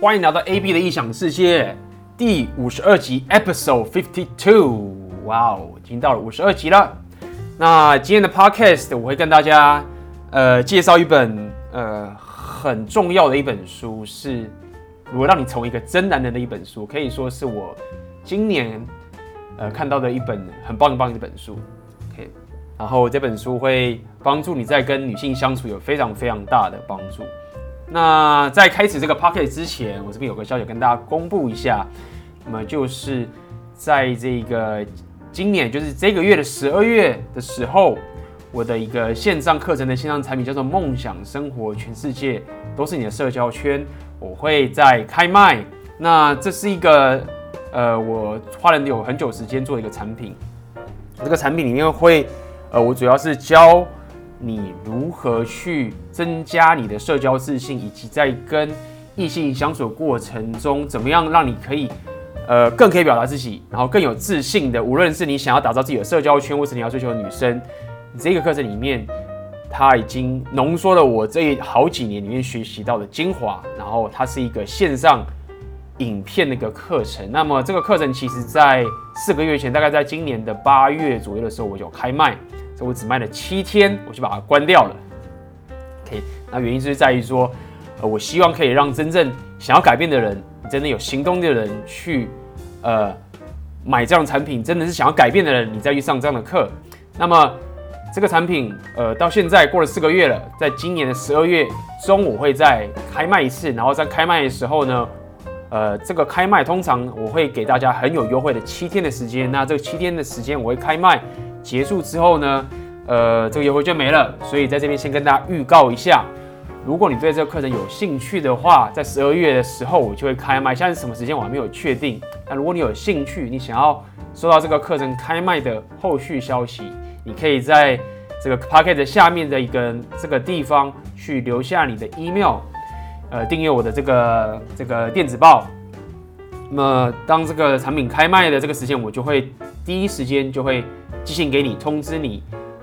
欢迎来到 AB 的异想世界第五十二集，Episode Fifty Two。哇哦，已经到了五十二集了。那今天的 Podcast 我会跟大家呃介绍一本呃很重要的一本书，是如何让你成为一个真男人的一本书，可以说是我今年呃看到的一本很棒很棒的一本书。OK，然后这本书会帮助你在跟女性相处有非常非常大的帮助。那在开始这个 podcast 之前，我这边有个消息跟大家公布一下，那么就是在这个今年，就是这个月的十二月的时候，我的一个线上课程的线上产品叫做《梦想生活全世界都是你的社交圈》，我会在开卖。那这是一个呃，我花了有很久时间做一个产品，这个产品里面会呃，我主要是教。你如何去增加你的社交自信，以及在跟异性相处过程中，怎么样让你可以，呃，更可以表达自己，然后更有自信的。无论是你想要打造自己的社交圈，或是你要追求的女生，这个课程里面，它已经浓缩了我这好几年里面学习到的精华。然后它是一个线上影片的一个课程。那么这个课程其实在四个月前，大概在今年的八月左右的时候，我就开卖。我只卖了七天，我就把它关掉了。OK，那原因就是在于说，呃，我希望可以让真正想要改变的人，真的有行动的人去，呃，买这样的产品，真的是想要改变的人，你再去上这样的课。那么这个产品，呃，到现在过了四个月了，在今年的十二月中，我会再开卖一次。然后在开卖的时候呢，呃，这个开卖通常我会给大家很有优惠的七天的时间。那这七天的时间我会开卖。结束之后呢，呃，这个优惠券没了，所以在这边先跟大家预告一下，如果你对这个课程有兴趣的话，在十二月的时候我就会开卖，现在是什么时间我还没有确定。那如果你有兴趣，你想要收到这个课程开卖的后续消息，你可以在这个 p o c k e t 下面的一个这个地方去留下你的 email，呃，订阅我的这个这个电子报。那么当这个产品开卖的这个时间，我就会第一时间就会。寄信给你，通知你，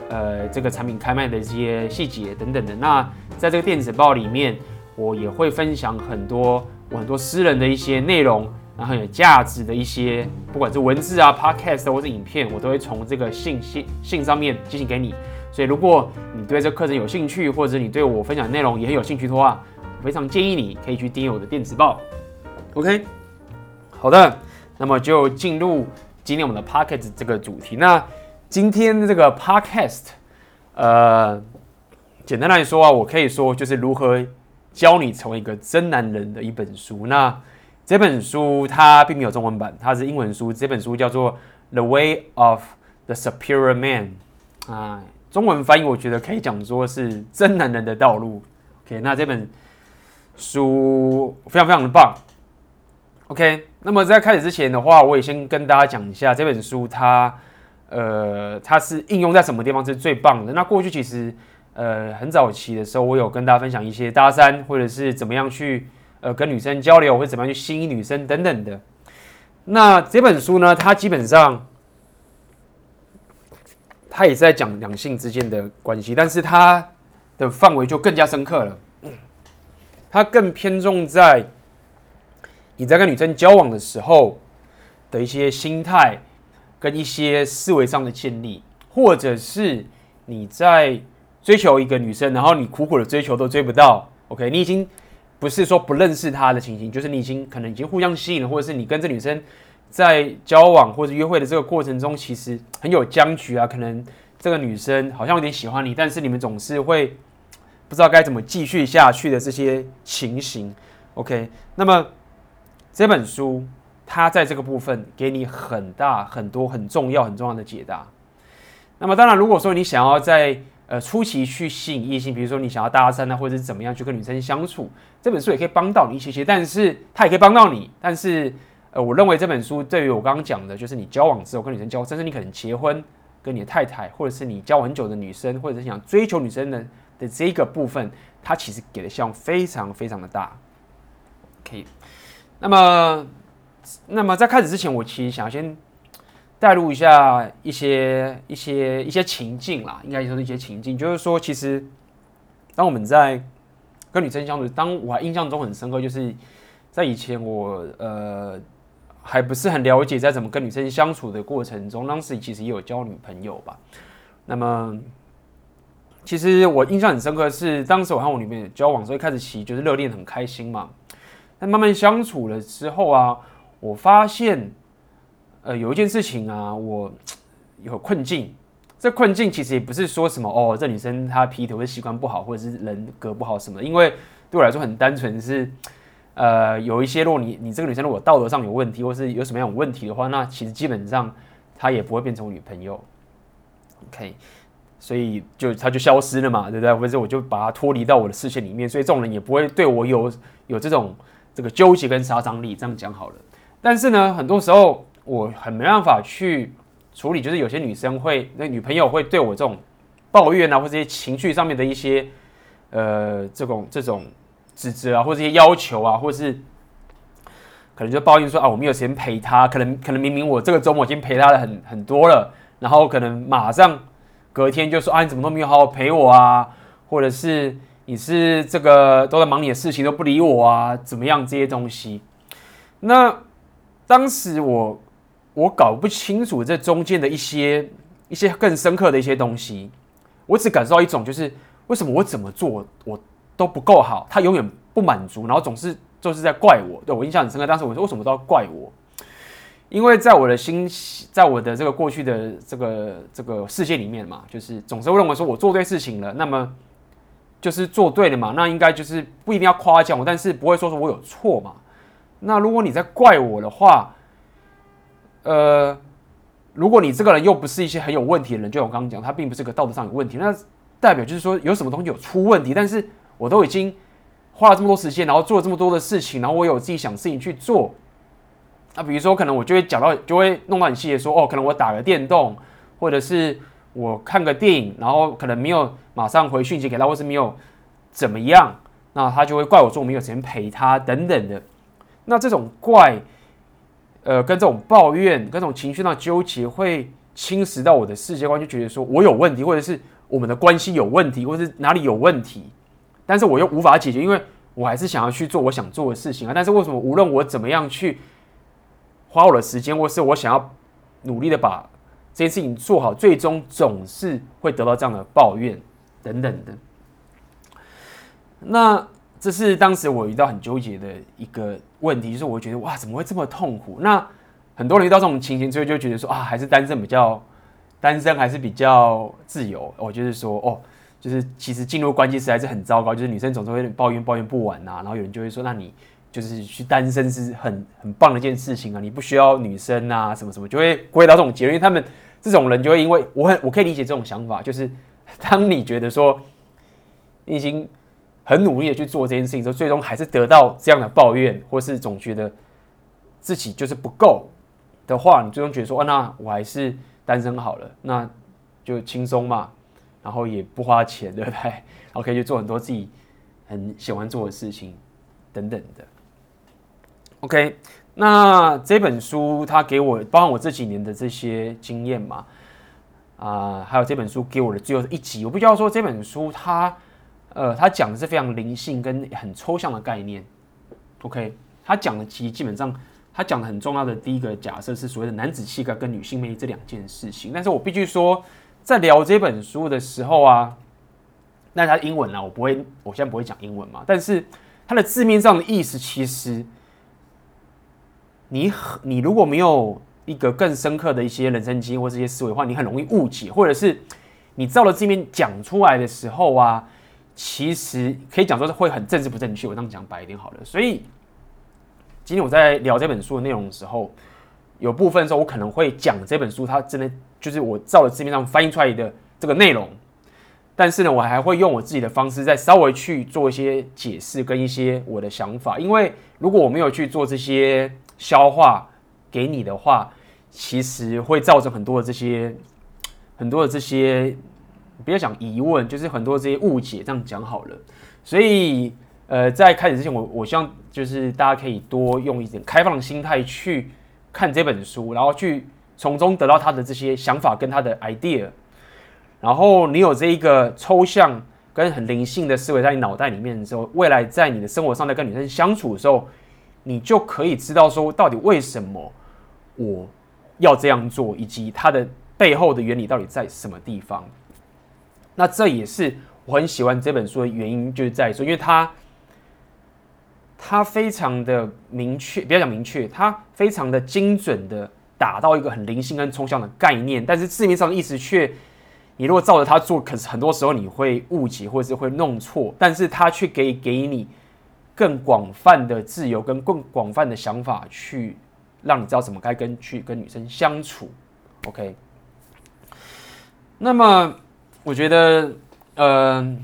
呃，这个产品开卖的一些细节等等的。那在这个电子报里面，我也会分享很多我很多私人的一些内容，然后有价值的一些，不管是文字啊、podcast 或是影片，我都会从这个信息信上面寄信给你。所以，如果你对这课程有兴趣，或者你对我分享内容也很有兴趣的话，我非常建议你可以去订阅我的电子报。OK，好的，那么就进入今天我们的 podcast 这个主题。那今天这个 podcast，呃，简单来说啊，我可以说就是如何教你成为一个真男人的一本书。那这本书它并没有中文版，它是英文书。这本书叫做《The Way of the Superior Man》啊，中文翻译我觉得可以讲说是真男人的道路。OK，那这本书非常非常的棒。OK，那么在开始之前的话，我也先跟大家讲一下这本书它。呃，它是应用在什么地方是最棒的？那过去其实，呃，很早期的时候，我有跟大家分享一些搭讪，或者是怎么样去呃跟女生交流，或者怎么样去吸引女生等等的。那这本书呢，它基本上它也是在讲两性之间的关系，但是它的范围就更加深刻了。它更偏重在你在跟女生交往的时候的一些心态。跟一些思维上的建立，或者是你在追求一个女生，然后你苦苦的追求都追不到，OK，你已经不是说不认识她的情形，就是你已经可能已经互相吸引了，或者是你跟这女生在交往或者约会的这个过程中，其实很有僵局啊，可能这个女生好像有点喜欢你，但是你们总是会不知道该怎么继续下去的这些情形，OK，那么这本书。他在这个部分给你很大、很多、很重要、很重要的解答。那么，当然，如果说你想要在呃初期去吸引异性，比如说你想要搭讪啊，或者是怎么样去跟女生相处，这本书也可以帮到你一些些。但是，它也可以帮到你。但是，呃，我认为这本书对于我刚刚讲的，就是你交往之后跟女生交往，甚至你可能结婚，跟你的太太，或者是你交往很久的女生，或者是想追求女生的的这个部分，它其实给的效用非常非常的大。可以，那么。那么在开始之前，我其实想先带入一下一些一些一些情境啦，应该说是一些情境，就是说，其实当我们在跟女生相处，当我印象中很深刻，就是在以前我呃还不是很了解在怎么跟女生相处的过程中，当时其实也有交女朋友吧。那么其实我印象很深刻是，当时我和我女朋友交往所以，开始其实就是热恋很开心嘛。但慢慢相处了之后啊，我发现呃有一件事情啊，我有困境。这困境其实也不是说什么哦，这女生她劈腿或者习惯不好，或者是人格不好什么。因为对我来说很单纯是，呃，有一些如果你你这个女生如果道德上有问题，或是有什么样的问题的话，那其实基本上她也不会变成我女朋友。OK，所以就她就消失了嘛，对不对？或者我就把她脱离到我的视线里面，所以这种人也不会对我有有这种这个纠结跟杀伤力。这样讲好了。但是呢，很多时候我很没办法去。处理就是有些女生会，那女朋友会对我这种抱怨啊，或这些情绪上面的一些呃这种这种指责啊，或这些要求啊，或是可能就抱怨说啊，我没有时间陪她，可能可能明明我这个周末已经陪她了很很多了，然后可能马上隔天就说啊，你怎么都没有好好陪我啊，或者是你是这个都在忙你的事情都不理我啊，怎么样这些东西？那当时我。我搞不清楚这中间的一些一些更深刻的一些东西，我只感受到一种，就是为什么我怎么做我都不够好，他永远不满足，然后总是就是在怪我。对，我印象很深刻，当时我说为什么都要怪我？因为在我的心，在我的这个过去的这个这个世界里面嘛，就是总是会认为说我做对事情了，那么就是做对了嘛，那应该就是不一定要夸奖我，但是不会说说我有错嘛。那如果你在怪我的话，呃，如果你这个人又不是一些很有问题的人，就我刚刚讲，他并不是个道德上有问题，那代表就是说有什么东西有出问题。但是我都已经花了这么多时间，然后做了这么多的事情，然后我有自己想事情去做。那比如说，可能我就会讲到，就会弄到很细的说，哦，可能我打个电动，或者是我看个电影，然后可能没有马上回讯息给他，或是没有怎么样，那他就会怪我说我没有时间陪他等等的。那这种怪。呃，跟这种抱怨、跟这种情绪上纠结，会侵蚀到我的世界观，就觉得说我有问题，或者是我们的关系有问题，或是哪里有问题，但是我又无法解决，因为我还是想要去做我想做的事情啊。但是为什么无论我怎么样去花我的时间，或是我想要努力的把这件事情做好，最终总是会得到这样的抱怨等等的。那。这是当时我遇到很纠结的一个问题，就是我觉得哇，怎么会这么痛苦？那很多人遇到这种情形之后，就觉得说啊，还是单身比较，单身还是比较自由。我就是说哦，就是其实进入关系实在是很糟糕，就是女生总是会抱怨抱怨不完呐、然后有人就会说，那你就是去单身是很很棒的一件事情啊，你不需要女生啊，什么什么，就会归到这种结论。因为他们这种人就会因为我很我可以理解这种想法，就是当你觉得说 你已经。很努力的去做这件事情之后，最终还是得到这样的抱怨，或是总觉得自己就是不够的话，你最终觉得说，啊，那我还是单身好了，那就轻松嘛，然后也不花钱，对不对？然后可以去做很多自己很喜欢做的事情，等等的。OK，那这本书它给我，包含我这几年的这些经验嘛，啊、还有这本书给我的最后一集，我必须要说这本书它。呃，他讲的是非常灵性跟很抽象的概念。OK，他讲的其实基本上，他讲的很重要的第一个假设是所谓的男子气概跟女性魅力这两件事情。但是我必须说，在聊这本书的时候啊，那他英文啊，我不会，我现在不会讲英文嘛。但是它的字面上的意思，其实你你如果没有一个更深刻的一些人生经验或这些思维的话，你很容易误解，或者是你照了字面讲出来的时候啊。其实可以讲说是会很政治不正确，我这样讲白一点好了。所以今天我在聊这本书的内容的时候，有部分时候我可能会讲这本书，它真的就是我照着字面上翻译出来的这个内容。但是呢，我还会用我自己的方式再稍微去做一些解释跟一些我的想法。因为如果我没有去做这些消化给你的话，其实会造成很多的这些很多的这些。不要讲疑问，就是很多这些误解，这样讲好了。所以，呃，在开始之前，我我希望就是大家可以多用一点开放的心态去看这本书，然后去从中得到他的这些想法跟他的 idea。然后你有这一个抽象跟很灵性的思维在你脑袋里面的时候，未来在你的生活上在跟女生相处的时候，你就可以知道说到底为什么我要这样做，以及它的背后的原理到底在什么地方。那这也是我很喜欢这本书的原因，就是在说，因为它它非常的明确，不要讲明确，它非常的精准的打到一个很灵性跟抽象的概念，但是字面上的意思却，你如果照着它做，可是很多时候你会误解或者是会弄错，但是它却给给你更广泛的自由跟更广泛的想法，去让你知道怎么该跟去跟女生相处。OK，那么。我觉得，呃，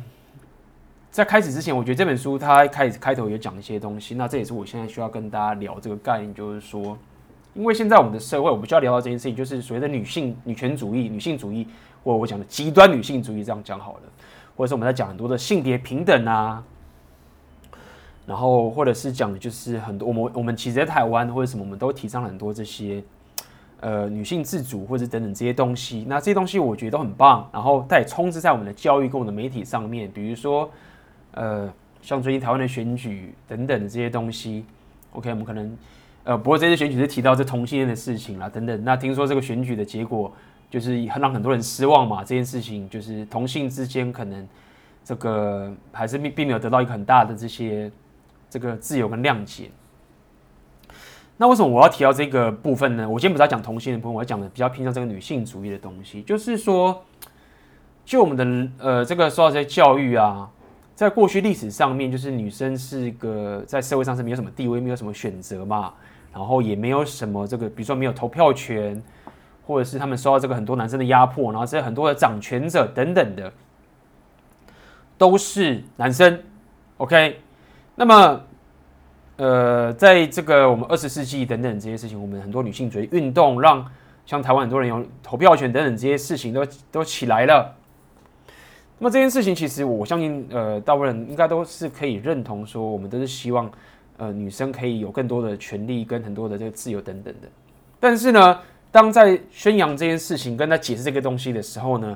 在开始之前，我觉得这本书它开始开头有讲一些东西。那这也是我现在需要跟大家聊这个概念，就是说，因为现在我们的社会，我们需要聊到这件事情，就是所谓的女性女权主义、女性主义，或我讲的极端女性主义，这样讲好了，或者是我们在讲很多的性别平等啊，然后或者是讲的就是很多我们我们其实在台湾或者什么，我们都提倡很多这些。呃，女性自主或者等等这些东西，那这些东西我觉得都很棒。然后它也充斥在我们的教育跟我们的媒体上面，比如说，呃，像最近台湾的选举等等的这些东西。OK，我们可能，呃，不过这次选举是提到这同性恋的事情啦，等等。那听说这个选举的结果就是很让很多人失望嘛，这件事情就是同性之间可能这个还是并并没有得到一个很大的这些这个自由跟谅解。那为什么我要提到这个部分呢？我今天不是要讲同性的部分，我要讲的比较偏向这个女性主义的东西。就是说，就我们的呃这个说到这些教育啊，在过去历史上面，就是女生是一个在社会上是没有什么地位，没有什么选择嘛，然后也没有什么这个，比如说没有投票权，或者是他们受到这个很多男生的压迫，然后这些很多的掌权者等等的，都是男生。OK，那么。呃，在这个我们二十世纪等等这些事情，我们很多女性主义运动，让像台湾很多人有投票权等等这些事情都都起来了。那么这件事情，其实我相信，呃，大部分人应该都是可以认同说，我们都是希望，呃，女生可以有更多的权利跟很多的这个自由等等的。但是呢，当在宣扬这件事情跟他解释这个东西的时候呢，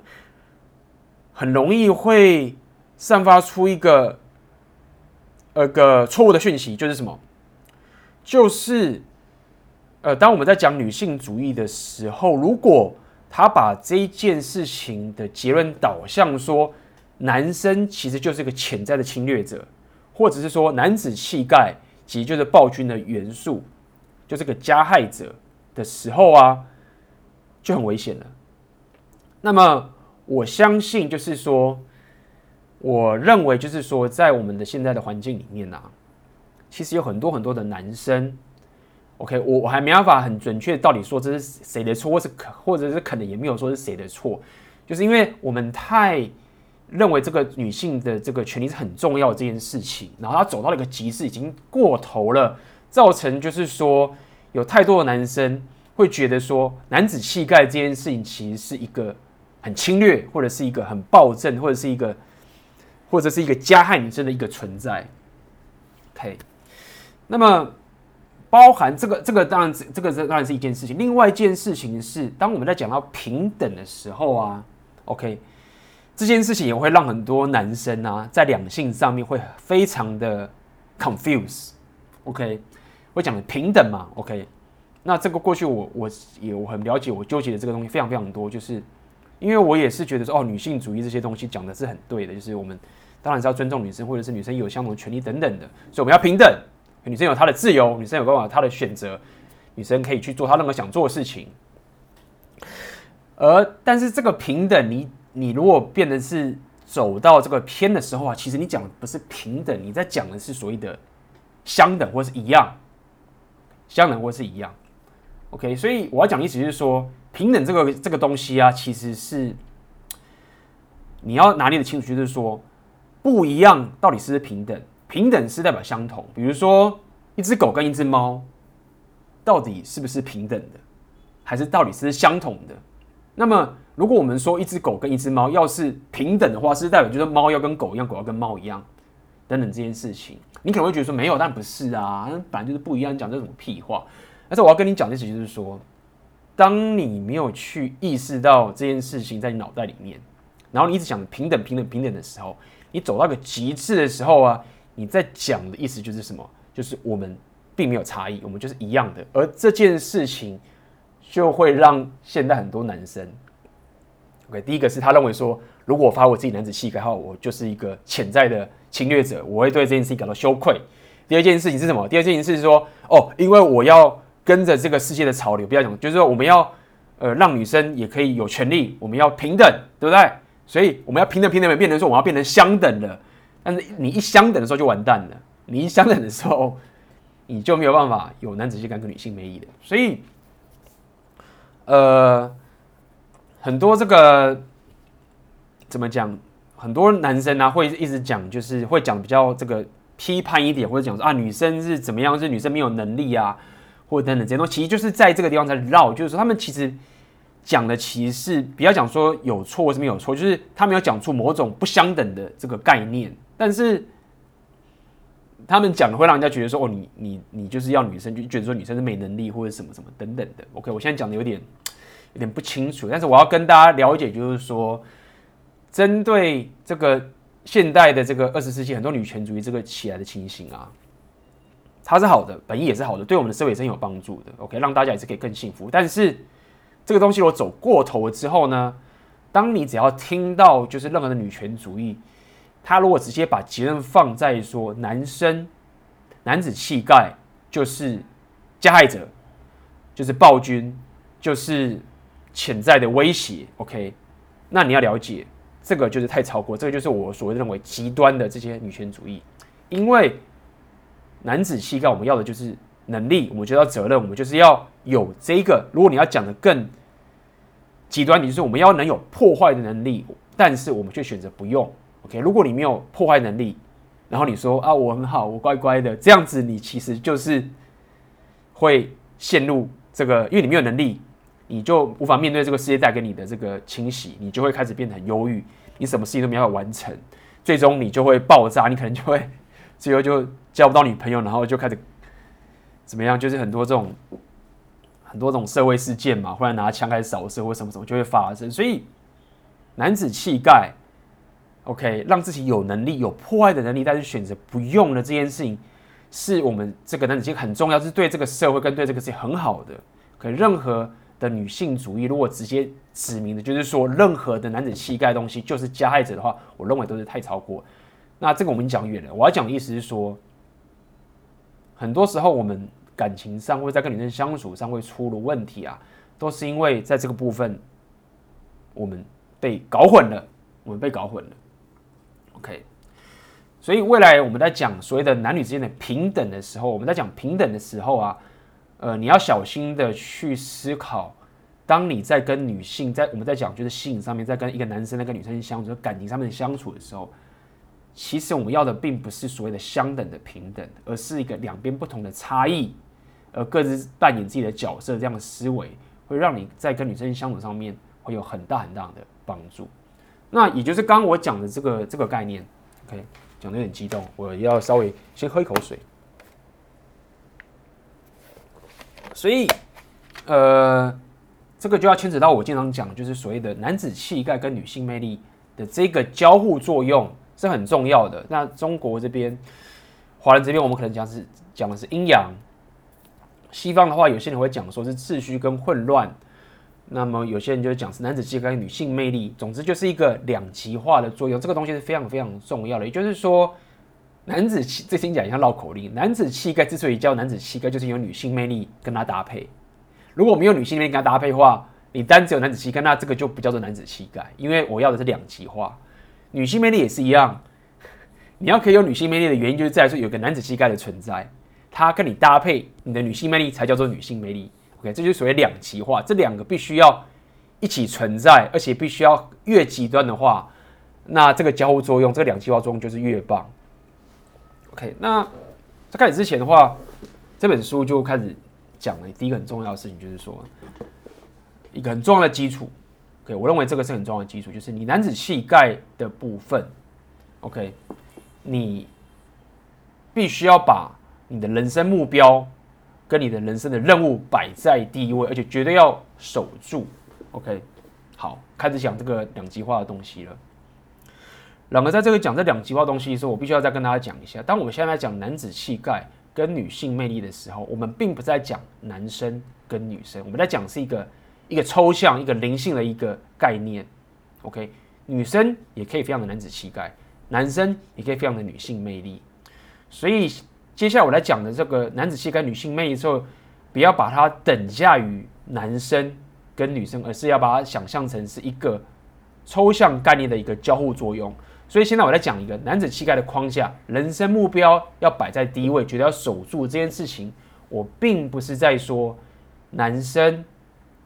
很容易会散发出一个。呃，个错误的讯息就是什么？就是，呃，当我们在讲女性主义的时候，如果他把这一件事情的结论导向说，男生其实就是个潜在的侵略者，或者是说男子气概其实就是暴君的元素，就是个加害者的时候啊，就很危险了。那么，我相信就是说。我认为就是说，在我们的现在的环境里面啊，其实有很多很多的男生，OK，我我还没办法很准确到底说这是谁的错，或是可或者是可能也没有说是谁的错，就是因为我们太认为这个女性的这个权利是很重要这件事情，然后她走到了一个极致，已经过头了，造成就是说有太多的男生会觉得说男子气概这件事情其实是一个很侵略，或者是一个很暴政，或者是一个。或者是一个加害女生的一个存在，OK，那么包含这个这个当然这这个这当然是一件事情。另外一件事情是，当我们在讲到平等的时候啊，OK，这件事情也会让很多男生啊在两性上面会非常的 confuse，OK，我讲的平等嘛，OK，那这个过去我我也我很了解，我纠结的这个东西非常非常多，就是。因为我也是觉得说，哦，女性主义这些东西讲的是很对的，就是我们当然是要尊重女生，或者是女生有相同的权利等等的，所以我们要平等，女生有她的自由，女生有办法她的选择，女生可以去做她任何想做的事情。而但是这个平等你，你如果变得是走到这个偏的时候啊，其实你讲的不是平等，你在讲的是所谓的相等或是一样，相等或是一样。OK，所以我要讲的意思就是说。平等这个这个东西啊，其实是你要拿捏的清楚，就是说不一样到底是不是平等？平等是代表相同。比如说一只狗跟一只猫，到底是不是平等的，还是到底是相同的？那么如果我们说一只狗跟一只猫要是平等的话，是代表就是猫要跟狗一样，狗要跟猫一样等等这件事情，你可能会觉得说没有，但不是啊，反正就是不一样，讲这种屁话。但是我要跟你讲的事情就是说。当你没有去意识到这件事情在你脑袋里面，然后你一直想平等、平等、平等的时候，你走到个极致的时候啊，你在讲的意思就是什么？就是我们并没有差异，我们就是一样的。而这件事情就会让现在很多男生，OK，第一个是他认为说，如果我发我自己男子气概的话，我就是一个潜在的侵略者，我会对这件事情感到羞愧。第二件事情是什么？第二件事情是说，哦，因为我要跟着这个世界的潮流，不要讲，就是说我们要呃让女生也可以有权利，我们要平等，对不对？所以我们要平等，平等，变成说我们要变成相等的。但是你一相等的时候就完蛋了，你一相等的时候，你就没有办法有男子气概跟女性魅力的。所以，呃，很多这个怎么讲？很多男生呢、啊、会一直讲，就是会讲比较这个。批判一点，或者讲说啊，女生是怎么样？是女生没有能力啊，或者等等这些东西，其实就是在这个地方在绕。就是说，他们其实讲的其实是不要讲说有错或是没有错，就是他们要讲出某种不相等的这个概念。但是他们讲的会让人家觉得说，哦，你你你就是要女生，就觉得说女生是没能力或者什么什么等等的。OK，我现在讲的有点有点不清楚，但是我要跟大家了解，就是说针对这个。现代的这个二十世纪，很多女权主义这个起来的情形啊，它是好的，本意也是好的，对我们的社会也是很有帮助的。OK，让大家也是可以更幸福。但是这个东西如果走过头了之后呢，当你只要听到就是任何的女权主义，他如果直接把结论放在说男生男子气概就是加害者，就是暴君，就是潜在的威胁。OK，那你要了解。这个就是太超过，这个就是我所谓认为极端的这些女权主义，因为男子气概，我们要的就是能力，我们就要责任，我们就是要有这个。如果你要讲的更极端，你就是我们要能有破坏的能力，但是我们却选择不用。OK，如果你没有破坏能力，然后你说啊我很好，我乖乖的，这样子你其实就是会陷入这个，因为你没有能力。你就无法面对这个世界带给你的这个侵袭，你就会开始变得很忧郁，你什么事情都没有完成，最终你就会爆炸，你可能就会最后就交不到女朋友，然后就开始怎么样？就是很多这种很多这种社会事件嘛，忽然拿枪开始扫射或什么什么就会发生。所以男子气概，OK，让自己有能力、有破坏的能力，但是选择不用的这件事情，是我们这个男子气概很重要，是对这个社会跟对这个世界很好的。可任何。的女性主义，如果直接指明的，就是说任何的男子气概东西就是加害者的话，我认为都是太超过。那这个我们讲远了。我要讲的意思是说，很多时候我们感情上或者在跟女生相处上会出了问题啊，都是因为在这个部分我们被搞混了，我们被搞混了。OK，所以未来我们在讲所谓的男女之间的平等的时候，我们在讲平等的时候啊。呃，你要小心的去思考，当你在跟女性在我们在讲就是性上面，在跟一个男生在跟女生相处，感情上面相处的时候，其实我们要的并不是所谓的相等的平等，而是一个两边不同的差异，而各自扮演自己的角色，这样的思维会让你在跟女生相处上面会有很大很大的帮助。那也就是刚刚我讲的这个这个概念，OK，讲的有点激动，我要稍微先喝一口水。所以，呃，这个就要牵扯到我经常讲，就是所谓的男子气概跟女性魅力的这个交互作用是很重要的。那中国这边，华人这边，我们可能讲是讲的是阴阳；西方的话，有些人会讲说是秩序跟混乱。那么有些人就讲是男子气概跟女性魅力。总之就是一个两极化的作用。这个东西是非常非常重要的。也就是说。男子气，这听起来像绕口令。男子气概之所以叫男子气概，就是有女性魅力跟他搭配。如果没有女性魅力跟他搭配的话，你单只有男子气概，那这个就不叫做男子气概。因为我要的是两极化，女性魅力也是一样。你要可以有女性魅力的原因，就是在说有个男子气概的存在，他跟你搭配，你的女性魅力才叫做女性魅力。OK，这就是所谓两极化，这两个必须要一起存在，而且必须要越极端的话，那这个交互作用，这个两极化作用就是越棒。OK，那在开始之前的话，这本书就开始讲了第一个很重要的事情，就是说一个很重要的基础。OK，我认为这个是很重要的基础，就是你男子气概的部分。OK，你必须要把你的人生目标跟你的人生的任务摆在第一位，而且绝对要守住。OK，好，开始讲这个两极化的东西了。然而，在这个讲这两极化东西的时候，我必须要再跟大家讲一下。当我们现在来讲男子气概跟女性魅力的时候，我们并不在讲男生跟女生，我们在讲是一个一个抽象、一个灵性的一个概念。OK，女生也可以非常的男子气概，男生也可以非常的女性魅力。所以接下来我来讲的这个男子气概、女性魅力之后，不要把它等价于男生跟女生，而是要把它想象成是一个抽象概念的一个交互作用。所以现在我来讲一个男子气概的框架，人生目标要摆在第一位，觉得要守住这件事情。我并不是在说男生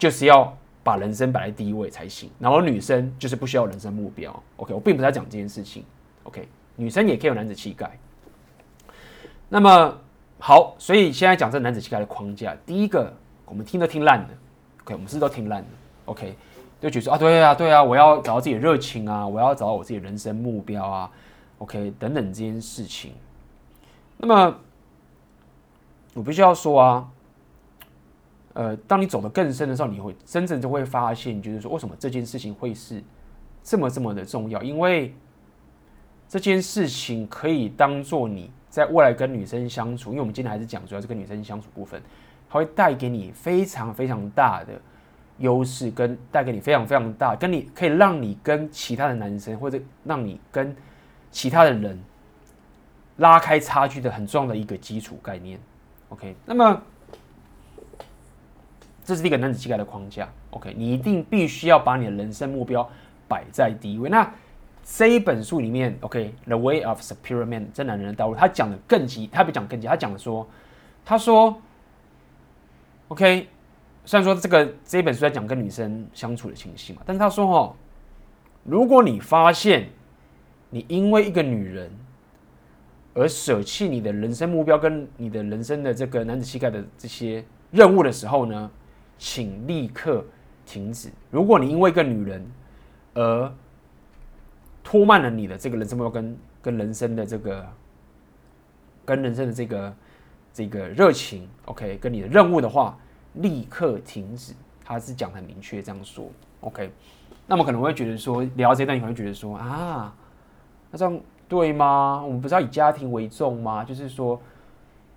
就是要把人生摆在第一位才行，然后女生就是不需要人生目标。OK，我并不是在讲这件事情。OK，女生也可以有男子气概。那么好，所以现在讲这男子气概的框架，第一个我们听都听烂了。OK，我们是都听烂了。OK。就觉得啊，对啊，对啊，我要找到自己的热情啊，我要找到我自己的人生目标啊，OK，等等这件事情。那么我必须要说啊，呃，当你走得更深的时候，你会真正就会发现，就是说为什么这件事情会是这么这么的重要？因为这件事情可以当做你在未来跟女生相处，因为我们今天还是讲主要是跟女生相处部分，它会带给你非常非常大的。优势跟带给你非常非常大，跟你可以让你跟其他的男生或者让你跟其他的人拉开差距的很重要的一个基础概念。OK，那么这是一个男子气概的框架。OK，你一定必须要把你的人生目标摆在第一位。那这一本书里面，OK，The Way of Superior Man，这男人的道路，他讲的更急，他不讲更急，他讲的说，他说，OK。虽然说这个这一本书在讲跟女生相处的情形嘛，但是他说哦，如果你发现你因为一个女人而舍弃你的人生目标跟你的人生的这个男子气概的这些任务的时候呢，请立刻停止。如果你因为一个女人而拖慢了你的这个人生目标跟跟人生的这个跟人生的这个这个热情，OK，跟你的任务的话。立刻停止，他是讲很明确这样说。OK，那么可能会觉得说，聊这段你可能会觉得说啊，那这样对吗？我们不是要以家庭为重吗？就是说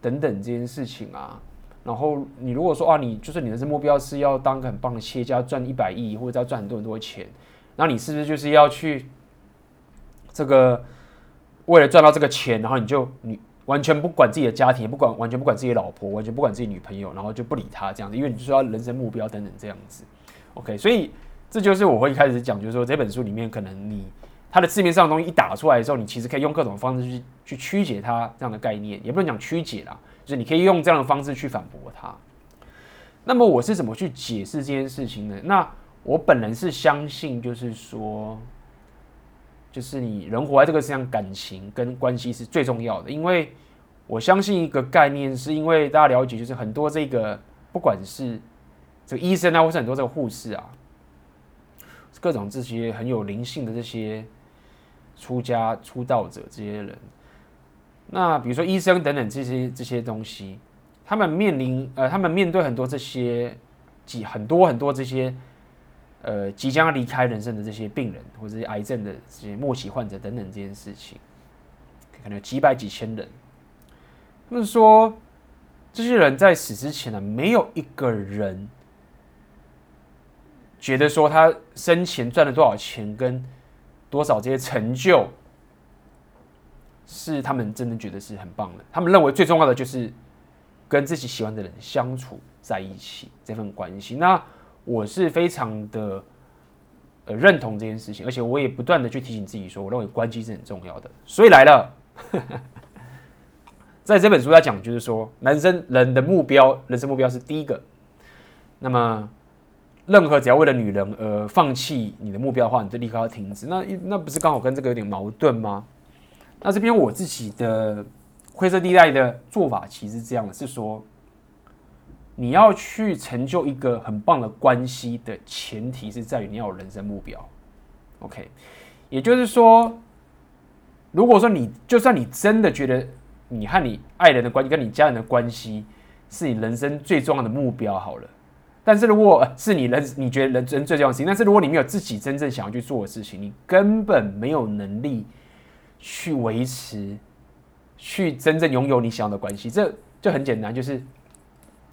等等这件事情啊。然后你如果说啊，你就是你的目标是要当个很棒的企业家，赚一百亿或者要赚很多很多钱，那你是不是就是要去这个为了赚到这个钱，然后你就你。完全不管自己的家庭，也不管完全不管自己老婆，完全不管自己女朋友，然后就不理他这样子，因为你就说要人生目标等等这样子。OK，所以这就是我会一开始讲，就是说这本书里面可能你它的字面上的东西一打出来的时候，你其实可以用各种方式去去曲解它这样的概念，也不能讲曲解啦，就是你可以用这样的方式去反驳他。那么我是怎么去解释这件事情呢？那我本人是相信，就是说。就是你人活在这个世上，感情跟关系是最重要的。因为我相信一个概念，是因为大家了解，就是很多这个不管是这个医生啊，或是很多这个护士啊，各种这些很有灵性的这些出家出道者这些人，那比如说医生等等这些这些东西，他们面临呃，他们面对很多这些几很多很多这些。呃，即将离开人生的这些病人，或者是癌症的这些末期患者等等这件事情，可能几百几千人。他们说，这些人在死之前呢，没有一个人觉得说他生前赚了多少钱，跟多少这些成就，是他们真的觉得是很棒的。他们认为最重要的就是跟自己喜欢的人相处在一起这份关系。那我是非常的呃认同这件事情，而且我也不断的去提醒自己说，我认为关系是很重要的。所以来了，在这本书要讲，就是说，男生人的目标，人生目标是第一个。那么，任何只要为了女人而放弃你的目标的话，你就立刻要停止。那那不是刚好跟这个有点矛盾吗？那这边我自己的灰色地带的做法，其实是这样的，是说。你要去成就一个很棒的关系的前提是在于你要有人生目标，OK？也就是说，如果说你就算你真的觉得你和你爱人的关系跟你家人的关系是你人生最重要的目标好了，但是如果是你人你觉得人生最重要的事情，但是如果你没有自己真正想要去做的事情，你根本没有能力去维持。去真正拥有你想要的关系。这就很简单，就是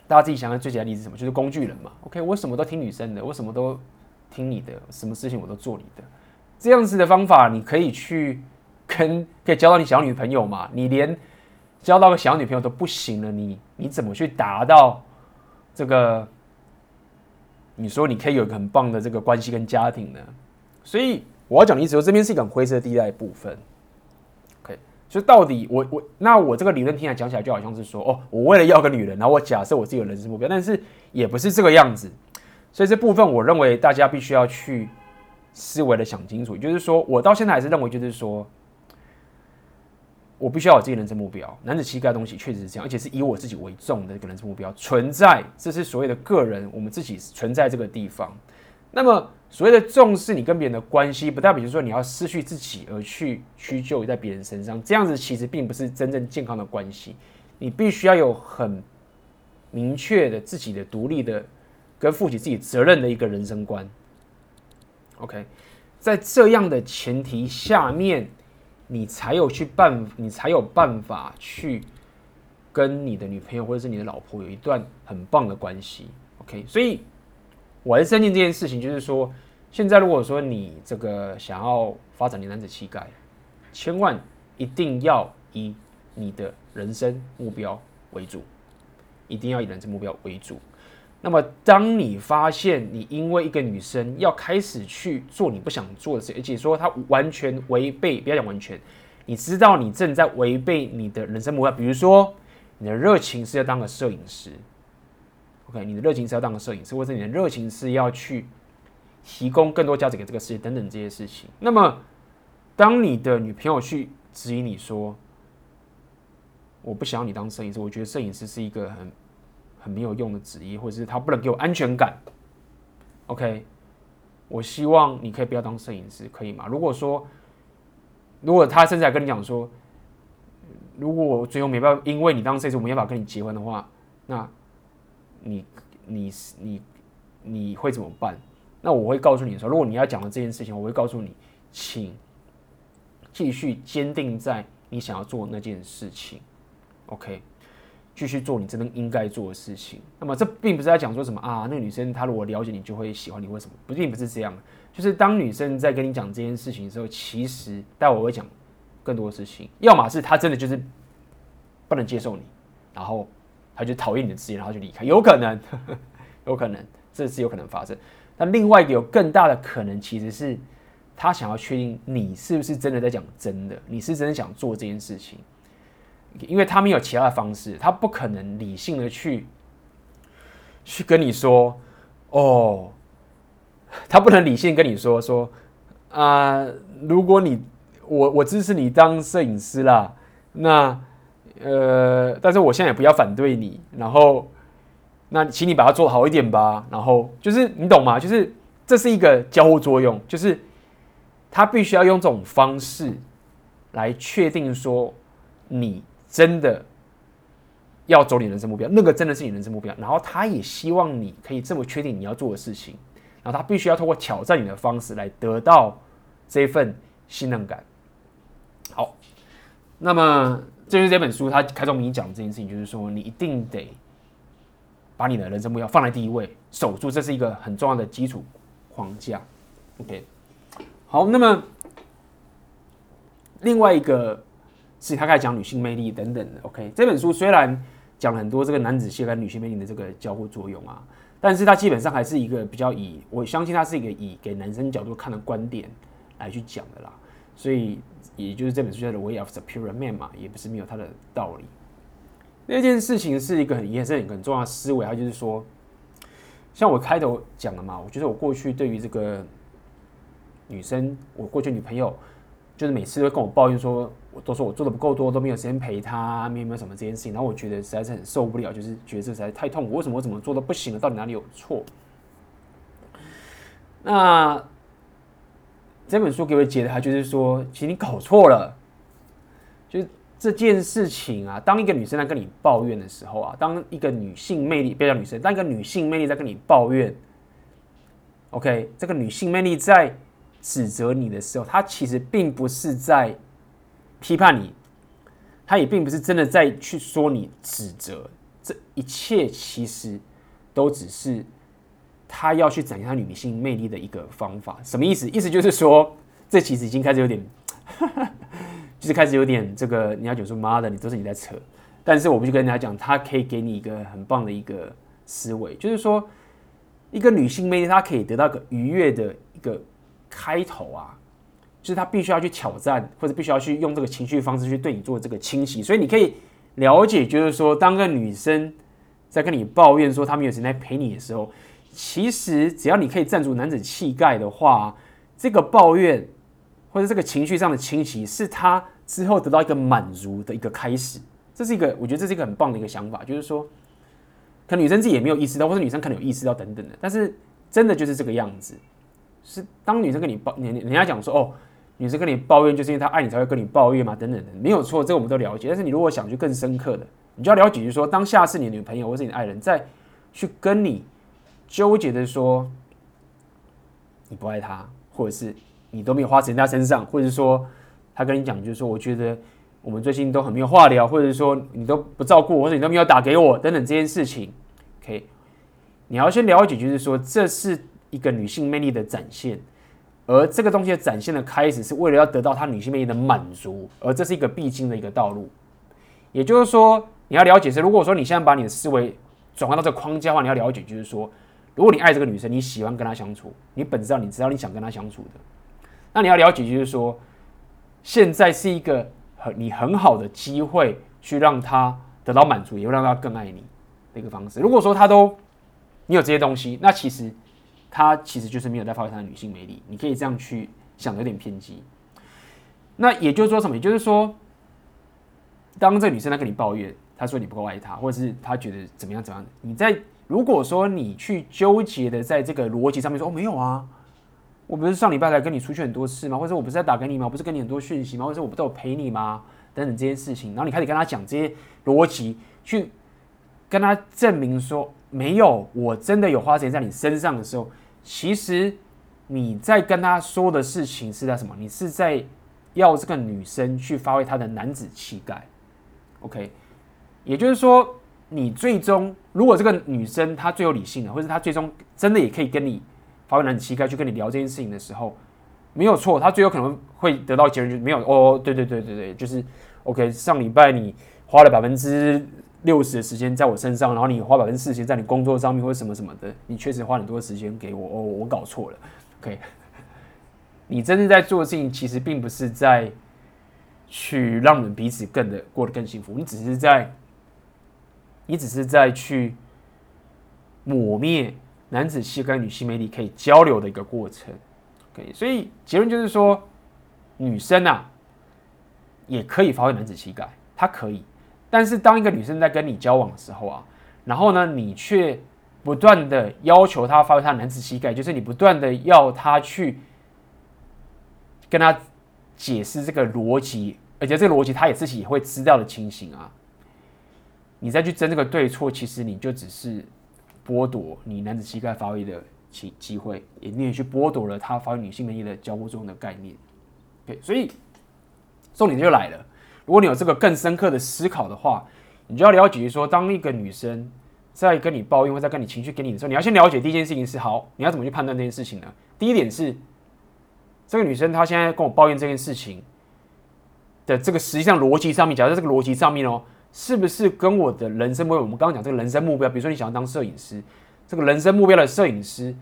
大家自己想想最简单的例子什么？就是工具人嘛。OK，我什么都听女生的，我什么都听你的，什么事情我都做你的。这样子的方法，你可以去跟可以交到你小女朋友嘛？你连交到个小女朋友都不行了，你你怎么去达到这个？你说你可以有一个很棒的这个关系跟家庭呢？所以我要讲的意思说，这边是一个灰色地带部分。OK，所以到底我我那我这个理论听起来讲起来就好像是说，哦，我为了要个女人，然后我假设我自己有人生目标，但是也不是这个样子。所以这部分我认为大家必须要去思维的想清楚，就是说我到现在还是认为，就是说。我必须要有自己人生目标，男子气概的东西确实是这样，而且是以我自己为重的一个人生目标存在，这是所谓的个人，我们自己存在这个地方。那么所谓的重视你跟别人的关系，不代表就说你要失去自己而去屈就在别人身上，这样子其实并不是真正健康的关系。你必须要有很明确的自己的独立的跟负起自己责任的一个人生观。OK，在这样的前提下面。你才有去办，你才有办法去跟你的女朋友或者是你的老婆有一段很棒的关系，OK？所以我还是相信这件事情，就是说，现在如果说你这个想要发展你男子气概，千万一定要以你的人生目标为主，一定要以人生目标为主。那么，当你发现你因为一个女生要开始去做你不想做的事，而且说她完全违背，不要讲完全，你知道你正在违背你的人生目标。比如说，你的热情是要当个摄影师，OK？你的热情是要当个摄影师，或者你的热情是要去提供更多价值给这个世界等等这些事情。那么，当你的女朋友去质疑你说：“我不想要你当摄影师，我觉得摄影师是一个很……”很没有用的职业，或者是他不能给我安全感。OK，我希望你可以不要当摄影师，可以吗？如果说，如果他甚至还跟你讲说，如果我最后没办法，因为你当摄影师，我没办法跟你结婚的话，那你你你你会怎么办？那我会告诉你说，如果你要讲的这件事情，我会告诉你，请继续坚定在你想要做那件事情。OK。继续做你真的应该做的事情。那么这并不是在讲说什么啊，那个女生她如果了解你就会喜欢你，为什么？不，并不是这样。就是当女生在跟你讲这件事情的时候，其实待会我会讲更多的事情。要么是她真的就是不能接受你，然后他就讨厌你的职业，然后就离开，有可能，有可能，这是有可能发生。但另外一个有更大的可能，其实是他想要确定你是不是真的在讲真的，你是真的想做这件事情。因为他没有其他的方式，他不可能理性的去去跟你说，哦，他不能理性跟你说说，啊、如果你我我支持你当摄影师啦，那呃，但是我现在也不要反对你，然后那请你把它做好一点吧，然后就是你懂吗？就是这是一个交互作用，就是他必须要用这种方式来确定说你。真的要走你人生目标，那个真的是你人生目标。然后他也希望你可以这么确定你要做的事情，然后他必须要通过挑战你的方式来得到这份信任感。好，那么就是这本书他开宗明义讲这件事情，就是说你一定得把你的人生目标放在第一位，守住，这是一个很重要的基础框架。OK，好，那么另外一个。是他开始讲女性魅力等等的，OK。这本书虽然讲了很多这个男子气概女性魅力的这个交互作用啊，但是它基本上还是一个比较以，我相信它是一个以给男生角度看的观点来去讲的啦。所以也就是这本书叫做《Way of Superior Man》嘛，也不是没有它的道理。那件事情是一个很也是很重要的思维，它就是说，像我开头讲的嘛，我觉得我过去对于这个女生，我过去女朋友。就是每次都跟我抱怨说，我都说我做的不够多，都没有时间陪她，没有没有什么这件事情。然后我觉得实在是很受不了，就是觉得这实在太痛苦。为什么我怎么做都不行了？到底哪里有错？那这本书给我解的，他就是说，其实你搞错了。就是这件事情啊，当一个女生在跟你抱怨的时候啊，当一个女性魅力，不要叫女生，当一个女性魅力在跟你抱怨，OK，这个女性魅力在。指责你的时候，她其实并不是在批判你，她也并不是真的在去说你指责，这一切其实都只是他要去展现他女性魅力的一个方法。什么意思？意思就是说，这其实已经开始有点，就是开始有点这个，你要讲说妈的，你都是你在扯。但是我不去跟人家讲，他可以给你一个很棒的一个思维，就是说，一个女性魅力，她可以得到个愉悦的一个开头啊。就是他必须要去挑战，或者必须要去用这个情绪方式去对你做这个清洗，所以你可以了解，就是说，当个女生在跟你抱怨说她没有时间陪你的时候，其实只要你可以站住男子气概的话，这个抱怨或者这个情绪上的清洗，是她之后得到一个满足的一个开始。这是一个，我觉得这是一个很棒的一个想法，就是说，可能女生自己也没有意识到，或者女生可能有意识到等等的，但是真的就是这个样子，是当女生跟你抱，人人家讲说哦。女生跟你抱怨，就是因为她爱你才会跟你抱怨嘛，等等的，没有错，这个我们都了解。但是你如果想去更深刻的，你就要了解，就是说，当下次你的女朋友或是你的爱人在去跟你纠结的说你不爱他，或者是你都没有花时间在他身上，或者是说他跟你讲，就是说我觉得我们最近都很没有话聊，或者是说你都不照顾我，或者你都没有打给我等等这件事情，OK，你要先了解，就是说这是一个女性魅力的展现。而这个东西的展现的开始，是为了要得到他女性魅力的满足，而这是一个必经的一个道路。也就是说，你要了解是，如果说你现在把你的思维转换到这个框架的话，你要了解就是说，如果你爱这个女生，你喜欢跟她相处，你本质上你知道你想跟她相处的，那你要了解就是说，现在是一个很你很好的机会，去让她得到满足，也会让她更爱你的一个方式。如果说她都你有这些东西，那其实。她其实就是没有在发挥她的女性魅力，你可以这样去想，有点偏激。那也就是说什么？也就是说，当这个女生在跟你抱怨，她说你不够爱她，或者是她觉得怎么样怎么样，你在如果说你去纠结的在这个逻辑上面说，哦，没有啊，我不是上礼拜才跟你出去很多次吗？或者我不是在打给你吗？不是跟你很多讯息吗？或者我不都有陪你吗？等等这些事情，然后你开始跟他讲这些逻辑，去跟他证明说，没有，我真的有花钱在你身上的时候。其实你在跟他说的事情是在什么？你是在要这个女生去发挥她的男子气概，OK？也就是说，你最终如果这个女生她最有理性的，或者她最终真的也可以跟你发挥男子气概去跟你聊这件事情的时候，没有错，她最有可能会得到结论，就是没有哦，对对对对对，就是 OK。上礼拜你花了百分之。六十的时间在我身上，然后你花百分之四十在你工作上面或者什么什么的，你确实花很多时间给我哦，我搞错了，OK。你真正在做的事情，其实并不是在去让你们彼此更的过得更幸福，你只是在，你只是在去抹灭男子气跟女性魅力可以交流的一个过程，OK。所以结论就是说，女生啊也可以发挥男子气概，她可以。但是当一个女生在跟你交往的时候啊，然后呢，你却不断的要求她发挥她男子气概，就是你不断的要她去跟她解释这个逻辑，而且这个逻辑她也自己也会知道的情形啊，你再去争这个对错，其实你就只是剥夺你男子气概发挥的机机会，也你也去剥夺了他发挥女性能力的交互作用的概念。对，所以重点就来了。如果你有这个更深刻的思考的话，你就要了解说，当一个女生在跟你抱怨或在跟你情绪给你的时候，你要先了解第一件事情是：好，你要怎么去判断这件事情呢？第一点是，这个女生她现在跟我抱怨这件事情的这个实际上逻辑上面，假设这个逻辑上面哦，是不是跟我的人生目标？我们刚刚讲这个人生目标，比如说你想要当摄影师，这个人生目标的摄影师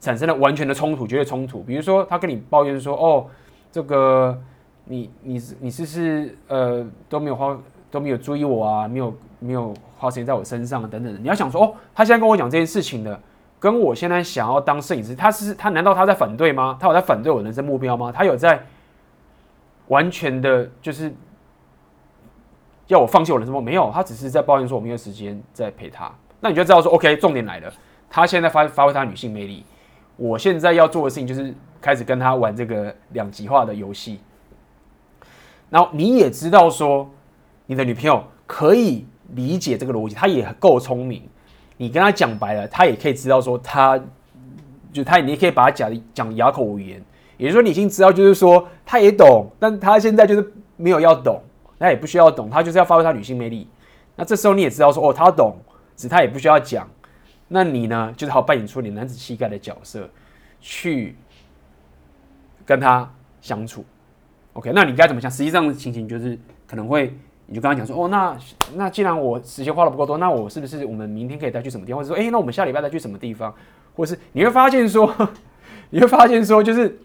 产生了完全的冲突，绝对冲突。比如说他跟你抱怨说：哦，这个。你你你是不是呃都没有花都没有注意我啊，没有没有花时间在我身上等等。你要想说哦，他现在跟我讲这件事情的，跟我现在想要当摄影师，他是他难道他在反对吗？他有在反对我的人生目标吗？他有在完全的就是要我放弃我人生目标？没有，他只是在抱怨说我没有时间在陪他。那你就知道说，OK，重点来了，他现在发发挥他女性魅力。我现在要做的事情就是开始跟他玩这个两极化的游戏。然后你也知道说，你的女朋友可以理解这个逻辑，她也够聪明。你跟她讲白了，她也可以知道说，她就她，你也可以把她讲讲哑口无言。也就是说，你已经知道，就是说，她也懂，但她现在就是没有要懂。他也不需要懂，他就是要发挥他女性魅力。那这时候你也知道说，哦，他懂，只是他也不需要讲。那你呢，就是好扮演出你男子气概的角色，去跟他相处。OK，那你该怎么想？实际上的情形就是可能会，你就跟他讲说，哦，那那既然我时间花的不够多，那我是不是我们明天可以再去什么地方？或者说，哎，那我们下礼拜再去什么地方？或者是你会发现说，你会发现说，就是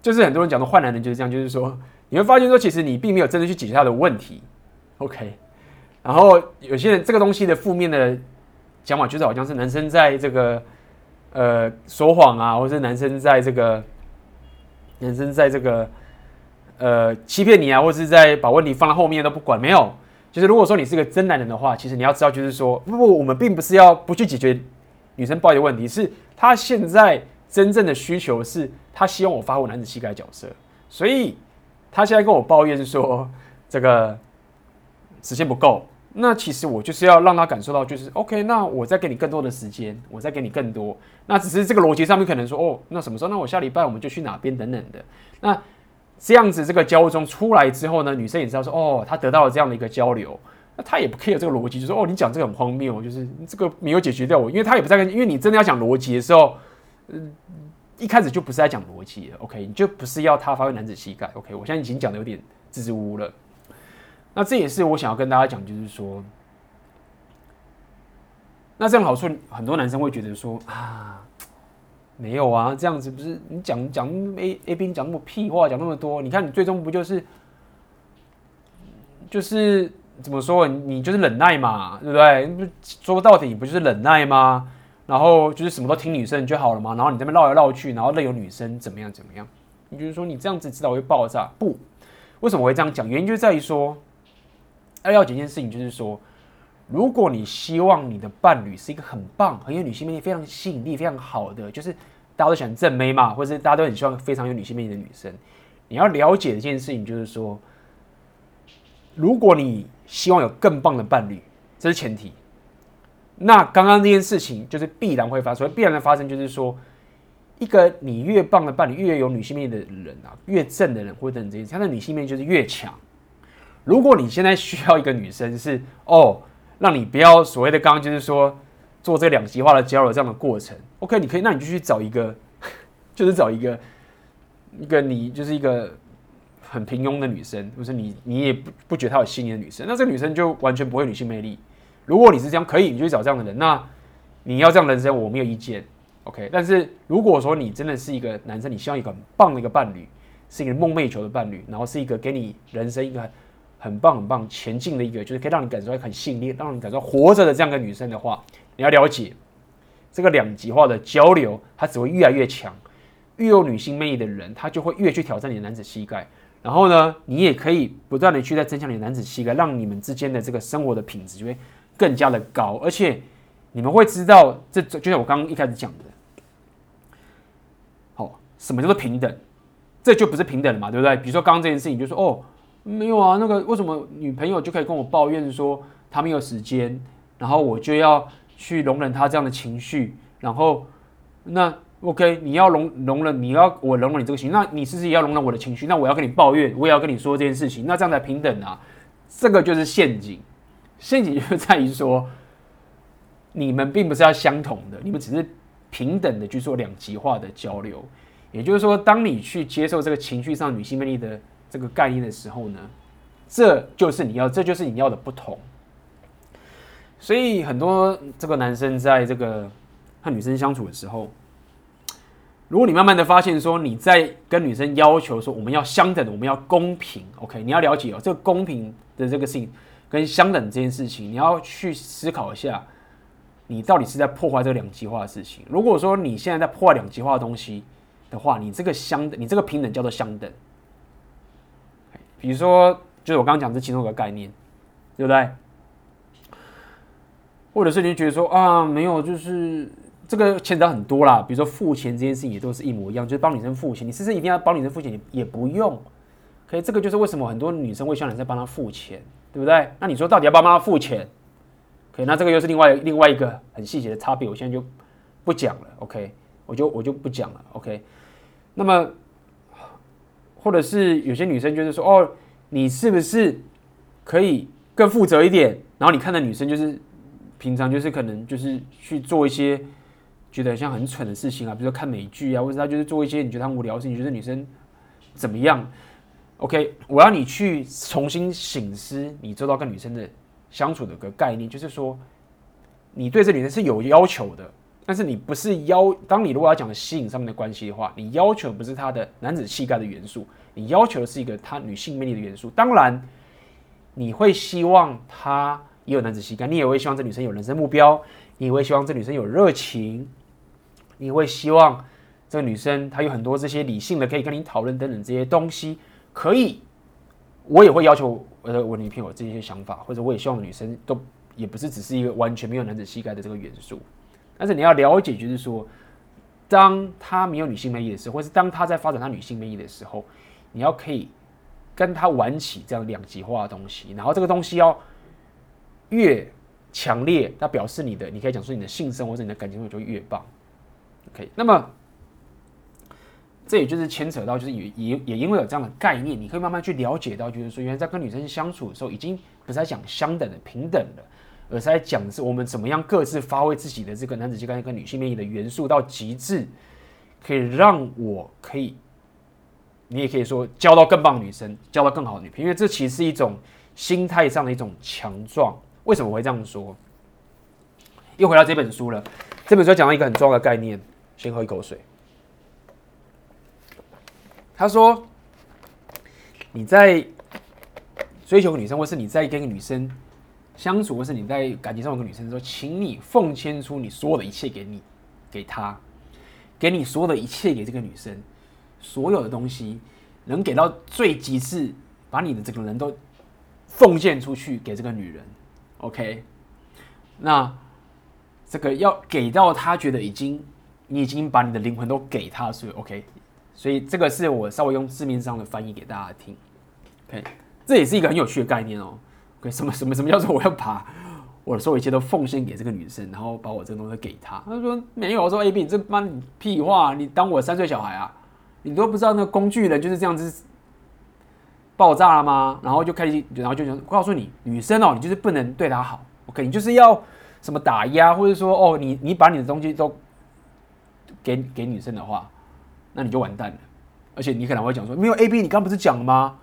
就是很多人讲的坏男人就是这样，就是说你会发现说，其实你并没有真的去解决他的问题。OK，然后有些人这个东西的负面的讲法，就是好像是男生在这个呃说谎啊，或者是男生在这个男生在这个。呃，欺骗你啊，或者是在把问题放在后面都不管，没有。就是如果说你是个真男人的话，其实你要知道，就是说，不不，我们并不是要不去解决女生抱怨的问题，是他现在真正的需求是，他希望我发挥男子气概角色，所以他现在跟我抱怨说这个时间不够。那其实我就是要让他感受到，就是 OK，那我再给你更多的时间，我再给你更多。那只是这个逻辑上面可能说，哦，那什么时候？那我下礼拜我们就去哪边等等的。那这样子，这个交中出来之后呢，女生也知道说，哦，她得到了这样的一个交流，那她也不 care 这个逻辑，就说，哦，你讲这个很荒谬，就是这个没有解决掉我，因为她也不在跟，因为你真的要讲逻辑的时候，嗯，一开始就不是在讲逻辑了，OK，你就不是要他发挥男子气概，OK，我现在已经讲的有点支支吾吾了，那这也是我想要跟大家讲，就是说，那这样好处，很多男生会觉得说啊。没有啊，这样子不是你讲讲 A A B 讲那么屁话，讲那么多，你看你最终不就是就是怎么说？你就是忍耐嘛，对不对？说到底不就是忍耐吗？然后就是什么都听女生就好了嘛。然后你这边绕来绕去，然后任由女生怎么样怎么样？你就是说你这样子迟早会爆炸？不，为什么会这样讲？原因就在于说，要了解一件事情，就是说。如果你希望你的伴侣是一个很棒、很有女性魅力、非常吸引力、非常好的，就是大家都喜欢正妹嘛，或者是大家都很希望非常有女性魅力的女生，你要了解一件事情，就是说，如果你希望有更棒的伴侣，这是前提。那刚刚这件事情就是必然会发生，必然的发生就是说，一个你越棒的伴侣，越有女性魅力的人啊，越正的人或者这件事，他的女性魅力就是越强。如果你现在需要一个女生是 哦。让你不要所谓的刚刚就是说做这两极化的交流这样的过程，OK，你可以，那你就去找一个，就是找一个一个你就是一个很平庸的女生，不是你你也不不觉得她有吸引力的女生，那这个女生就完全不会女性魅力。如果你是这样，可以，你就去找这样的人。那你要这样的人生，我没有意见，OK。但是如果说你真的是一个男生，你希望一个很棒的一个伴侣，是一个梦寐以求的伴侣，然后是一个给你人生一个。很棒很棒，前进的一个就是可以让你感受到很吸引力，让你感受到活着的这样的女生的话，你要了解这个两极化的交流，它只会越来越强。越有女性魅力的人，他就会越去挑战你的男子气概。然后呢，你也可以不断的去在增强你的男子气概，让你们之间的这个生活的品质就会更加的高。而且你们会知道，这就像我刚刚一开始讲的，好，什么叫做平等？这就不是平等了嘛，对不对？比如说刚刚这件事情，就说哦。没有啊，那个为什么女朋友就可以跟我抱怨说她没有时间，然后我就要去容忍她这样的情绪，然后那 OK，你要容容忍，你要我容忍你这个情绪，那你是不是也要容忍我的情绪？那我要跟你抱怨，我也要跟你说这件事情，那这样才平等啊？这个就是陷阱，陷阱就在于说你们并不是要相同的，你们只是平等的去做两极化的交流，也就是说，当你去接受这个情绪上女性魅力的。这个概念的时候呢，这就是你要，这就是你要的不同。所以很多这个男生在这个和女生相处的时候，如果你慢慢的发现说你在跟女生要求说我们要相等，我们要公平，OK，你要了解哦，这个公平的这个事情跟相等这件事情，你要去思考一下，你到底是在破坏这个两极化的事情。如果说你现在在破坏两极化的东西的话，你这个相等，你这个平等叫做相等。比如说，就是我刚刚讲这其中一个概念，对不对？或者是你觉得说啊，没有，就是这个牵扯很多啦。比如说付钱这件事情也都是一模一样，就是帮女生付钱，你是不是一定要帮女生付钱？也也不用。可以，这个就是为什么很多女生会希望男生帮她付钱，对不对？那你说到底要帮她付钱？可以，那这个又是另外另外一个很细节的差别，我现在就不讲了。OK，我就我就不讲了。OK，那么。或者是有些女生就是说，哦，你是不是可以更负责一点，然后你看的女生就是平常就是可能就是去做一些觉得像很蠢的事情啊，比如说看美剧啊，或者她就是做一些你觉得很无聊的事情，你觉得女生怎么样？OK，我要你去重新醒思你周遭跟女生的相处的个概念，就是说你对这女生是有要求的。但是你不是要，当你如果要讲吸引上面的关系的话，你要求不是她的男子气概的元素，你要求是一个她女性魅力的元素。当然，你会希望她也有男子气概，你也会希望这女生有人生目标，你也会希望这女生有热情，你会希望这个女生她有很多这些理性的可以跟你讨论等等这些东西。可以，我也会要求我的我女朋友这些想法，或者我也希望女生都也不是只是一个完全没有男子气概的这个元素。但是你要了解，就是说，当他没有女性魅力的时候，或是当他在发展他女性魅力的时候，你要可以跟他玩起这样两极化的东西，然后这个东西要越强烈，那表示你的，你可以讲说你的性生活或者你的感情会就越棒。OK，那么这也就是牵扯到，就是也也也因为有这样的概念，你可以慢慢去了解到，就是说，原来在跟女生相处的时候，已经不是在讲相等的、平等的。而是在讲是我们怎么样各自发挥自己的这个男子气概跟女性魅力的元素到极致，可以让我可以，你也可以说交到更棒的女生，交到更好的女朋友，因为这其实是一种心态上的一种强壮。为什么会这样说？又回到这本书了，这本书讲到一个很重要的概念，先喝一口水。他说，你在追求女生，或是你在跟女生。相处，或是你在感情上有个女生的时候，请你奉献出你所有的一切给你，给她，给你所有的一切给这个女生，所有的东西能给到最极致，把你的整个人都奉献出去给这个女人，OK？那这个要给到她觉得已经你已经把你的灵魂都给她，所以 OK？所以这个是我稍微用字面上的翻译给大家听，OK？这也是一个很有趣的概念哦。OK，什么什么什么叫做我要把我的所有一切都奉献给这个女生，然后把我这个东西给她？他说没有，我说 AB，你这妈你屁话，你当我三岁小孩啊？你都不知道那个工具人就是这样子爆炸了吗？然后就开始，然后就想告诉你，女生哦，你就是不能对她好，OK？你就是要什么打压，或者说哦，你你把你的东西都给给女生的话，那你就完蛋了。而且你可能会讲说，没有 AB，你刚不是讲了吗？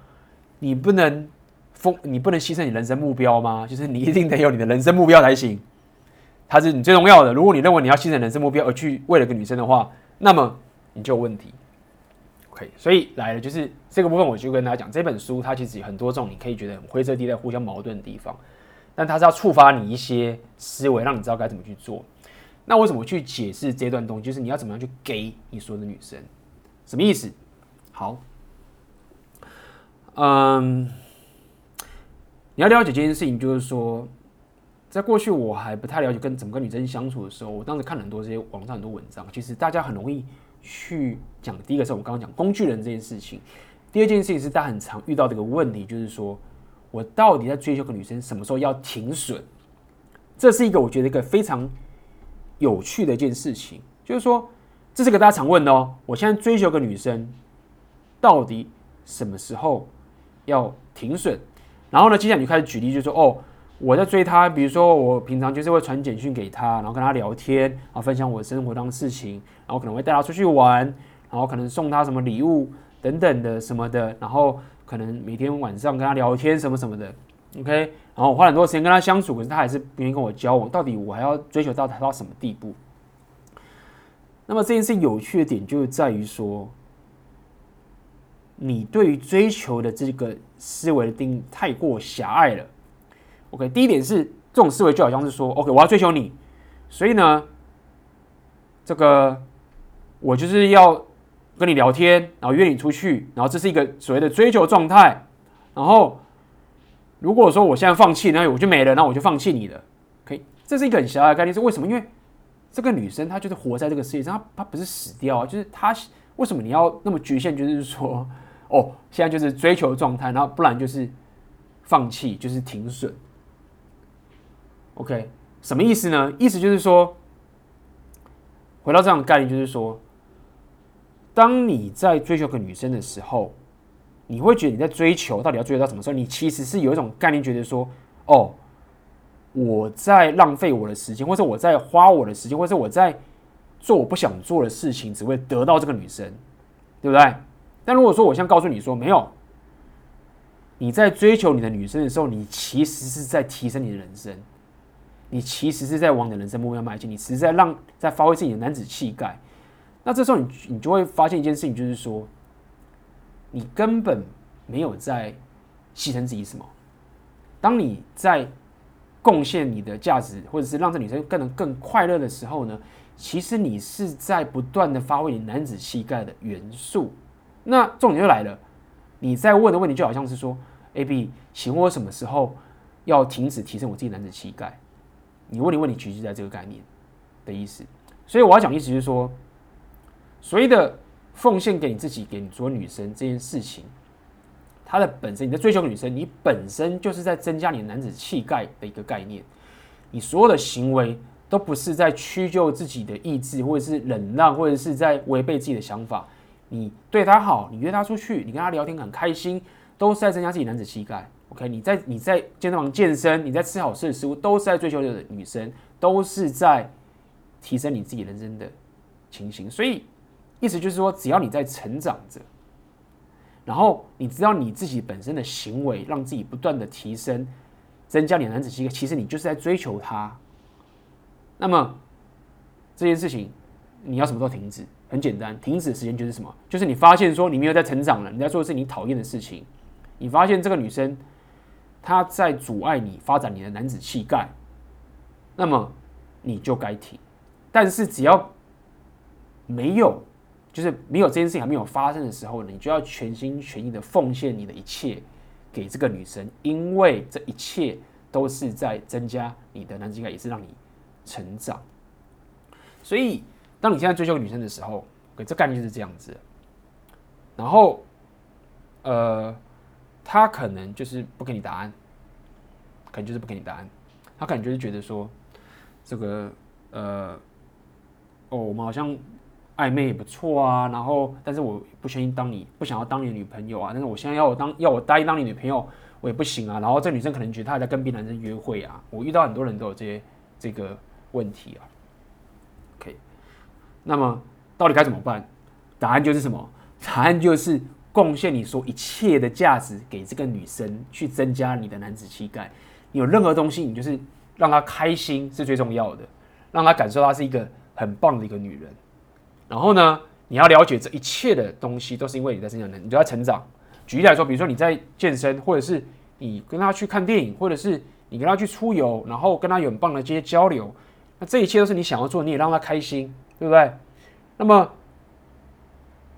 你不能疯。你不能牺牲你人生目标吗？就是你一定得有你的人生目标才行，它是你最重要的。如果你认为你要牺牲人生目标而去为了个女生的话，那么你就有问题。OK，所以来了就是这个部分，我就跟大家讲，这本书它其实有很多种你可以觉得很灰色地带、互相矛盾的地方，但它是要触发你一些思维，让你知道该怎么去做。那我怎么去解释这段东西？就是你要怎么样去给你所有的女生，什么意思？好，嗯。你要了解这件事情，就是说，在过去我还不太了解跟怎么跟女生相处的时候，我当时看了很多这些网上很多文章，其实大家很容易去讲。第一个是我刚刚讲工具人这件事情，第二件事情是大家很常遇到的一个问题，就是说我到底在追求个女生什么时候要停损？这是一个我觉得一个非常有趣的一件事情，就是说这是个大家常问的哦。我现在追求个女生，到底什么时候要停损？然后呢，接下来你就开始举例，就说哦，我在追她，比如说我平常就是会传简讯给她，然后跟她聊天，啊分享我生活当事情，然后可能会带她出去玩，然后可能送她什么礼物等等的什么的，然后可能每天晚上跟她聊天什么什么的，OK，然后我花很多时间跟她相处，可是她还是不愿意跟我交往，到底我还要追求到她到什么地步？那么这件事有趣的点就在于说。你对于追求的这个思维的定义太过狭隘了。OK，第一点是这种思维就好像是说，OK，我要追求你，所以呢，这个我就是要跟你聊天，然后约你出去，然后这是一个所谓的追求状态。然后如果说我现在放弃，那我就没了，那我就放弃你了。OK，这是一个很狭隘的概念，是为什么？因为这个女生她就是活在这个世界上，她她不是死掉啊，就是她为什么你要那么局限？就是说。哦，现在就是追求状态，然后不然就是放弃，就是停损。OK，什么意思呢？意思就是说，回到这样的概念，就是说，当你在追求个女生的时候，你会觉得你在追求，到底要追求到什么时候？你其实是有一种概念，觉得说，哦，我在浪费我的时间，或者我在花我的时间，或者我在做我不想做的事情，只为得到这个女生，对不对？但如果说我现在告诉你说，没有，你在追求你的女生的时候，你其实是在提升你的人生，你其实是在往你的人生目标迈进，你其实在让在发挥自己的男子气概。那这时候你你就会发现一件事情，就是说，你根本没有在牺牲自己什么。当你在贡献你的价值，或者是让这女生更能更快乐的时候呢，其实你是在不断的发挥你男子气概的元素。那重点就来了，你在问的问题就好像是说，AB，请问我什么时候要停止提升我自己男子气概？你问的问题其实在这个概念的意思。所以我要讲的意思就是说。所谓的奉献给你自己，给你所有女生这件事情，他的本身，你在追求女生，你本身就是在增加你男子气概的一个概念。你所有的行为都不是在屈就自己的意志，或者是忍让，或者是在违背自己的想法。你对她好，你约她出去，你跟她聊天很开心，都是在增加自己男子气概。OK，你在你在健身房健身，你在吃好吃的食物，都是在追求的女生，都是在提升你自己人生的情形。所以。意思就是说，只要你在成长着，然后你知道你自己本身的行为，让自己不断的提升，增加你的男子气概，其实你就是在追求他。那么这件事情你要什么时候停止？很简单，停止的时间就是什么？就是你发现说你没有在成长了，你在做的是你讨厌的事情，你发现这个女生她在阻碍你发展你的男子气概，那么你就该停。但是只要没有。就是没有这件事情还没有发生的时候呢，你就要全心全意的奉献你的一切给这个女生，因为这一切都是在增加你的男子气概，也是让你成长。所以，当你现在追求女生的时候，OK，这概念就是这样子。然后，呃，他可能就是不给你答案，可能就是不给你答案，他可能就是觉得说，这个，呃，哦，我们好像。暧昧也不错啊，然后，但是我不愿意当你不想要当你女朋友啊，但是我现在要我当要我答应当你女朋友，我也不行啊。然后这女生可能觉得她在跟别的男生约会啊。我遇到很多人都有这些这个问题啊。OK，那么到底该怎么办？答案就是什么？答案就是贡献你所一切的价值给这个女生，去增加你的男子气概。你有任何东西，你就是让她开心是最重要的，让她感受她是一个很棒的一个女人。然后呢，你要了解这一切的东西都是因为你在成长，你就在成长。举例来说，比如说你在健身，或者是你跟他去看电影，或者是你跟他去出游，然后跟他有很棒的这些交流，那这一切都是你想要做，你也让他开心，对不对？那么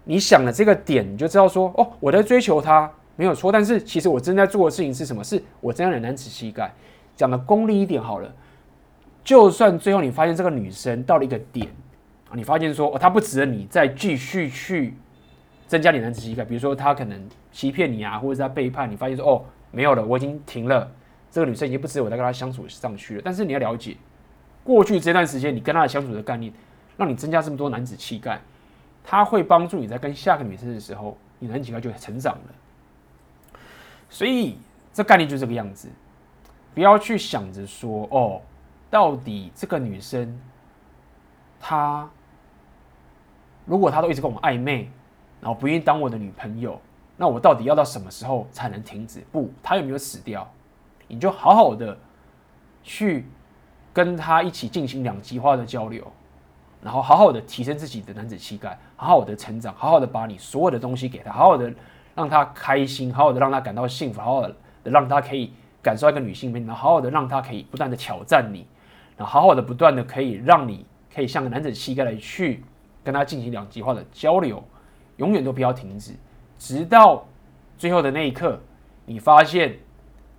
你想了这个点，你就知道说，哦，我在追求他没有错，但是其实我正在做的事情是什么？是我这样的男子气概。讲的功利一点好了，就算最后你发现这个女生到了一个点。你发现说哦，他不值得你再继续去增加你男子气概，比如说他可能欺骗你啊，或者是他背叛你，发现说哦，没有了，我已经停了，这个女生已经不值得我再跟她相处上去了。但是你要了解，过去这段时间你跟她的相处的概念，让你增加这么多男子气概，他会帮助你在跟下个女生的时候，你的男子气概就成长了。所以这概念就这个样子，不要去想着说哦，到底这个女生她。如果他都一直跟我暧昧，然后不愿意当我的女朋友，那我到底要到什么时候才能停止？不，他有没有死掉？你就好好的去跟他一起进行两极化的交流，然后好好的提升自己的男子气概，好好的成长，好好的把你所有的东西给他，好好的让他开心，好好的让他感到幸福，好好的让他可以感受一个女性魅力，然后好好的让他可以不断的挑战你，然后好好的不断的可以让你可以像个男子气概来去。跟他进行两极化的交流，永远都不要停止，直到最后的那一刻，你发现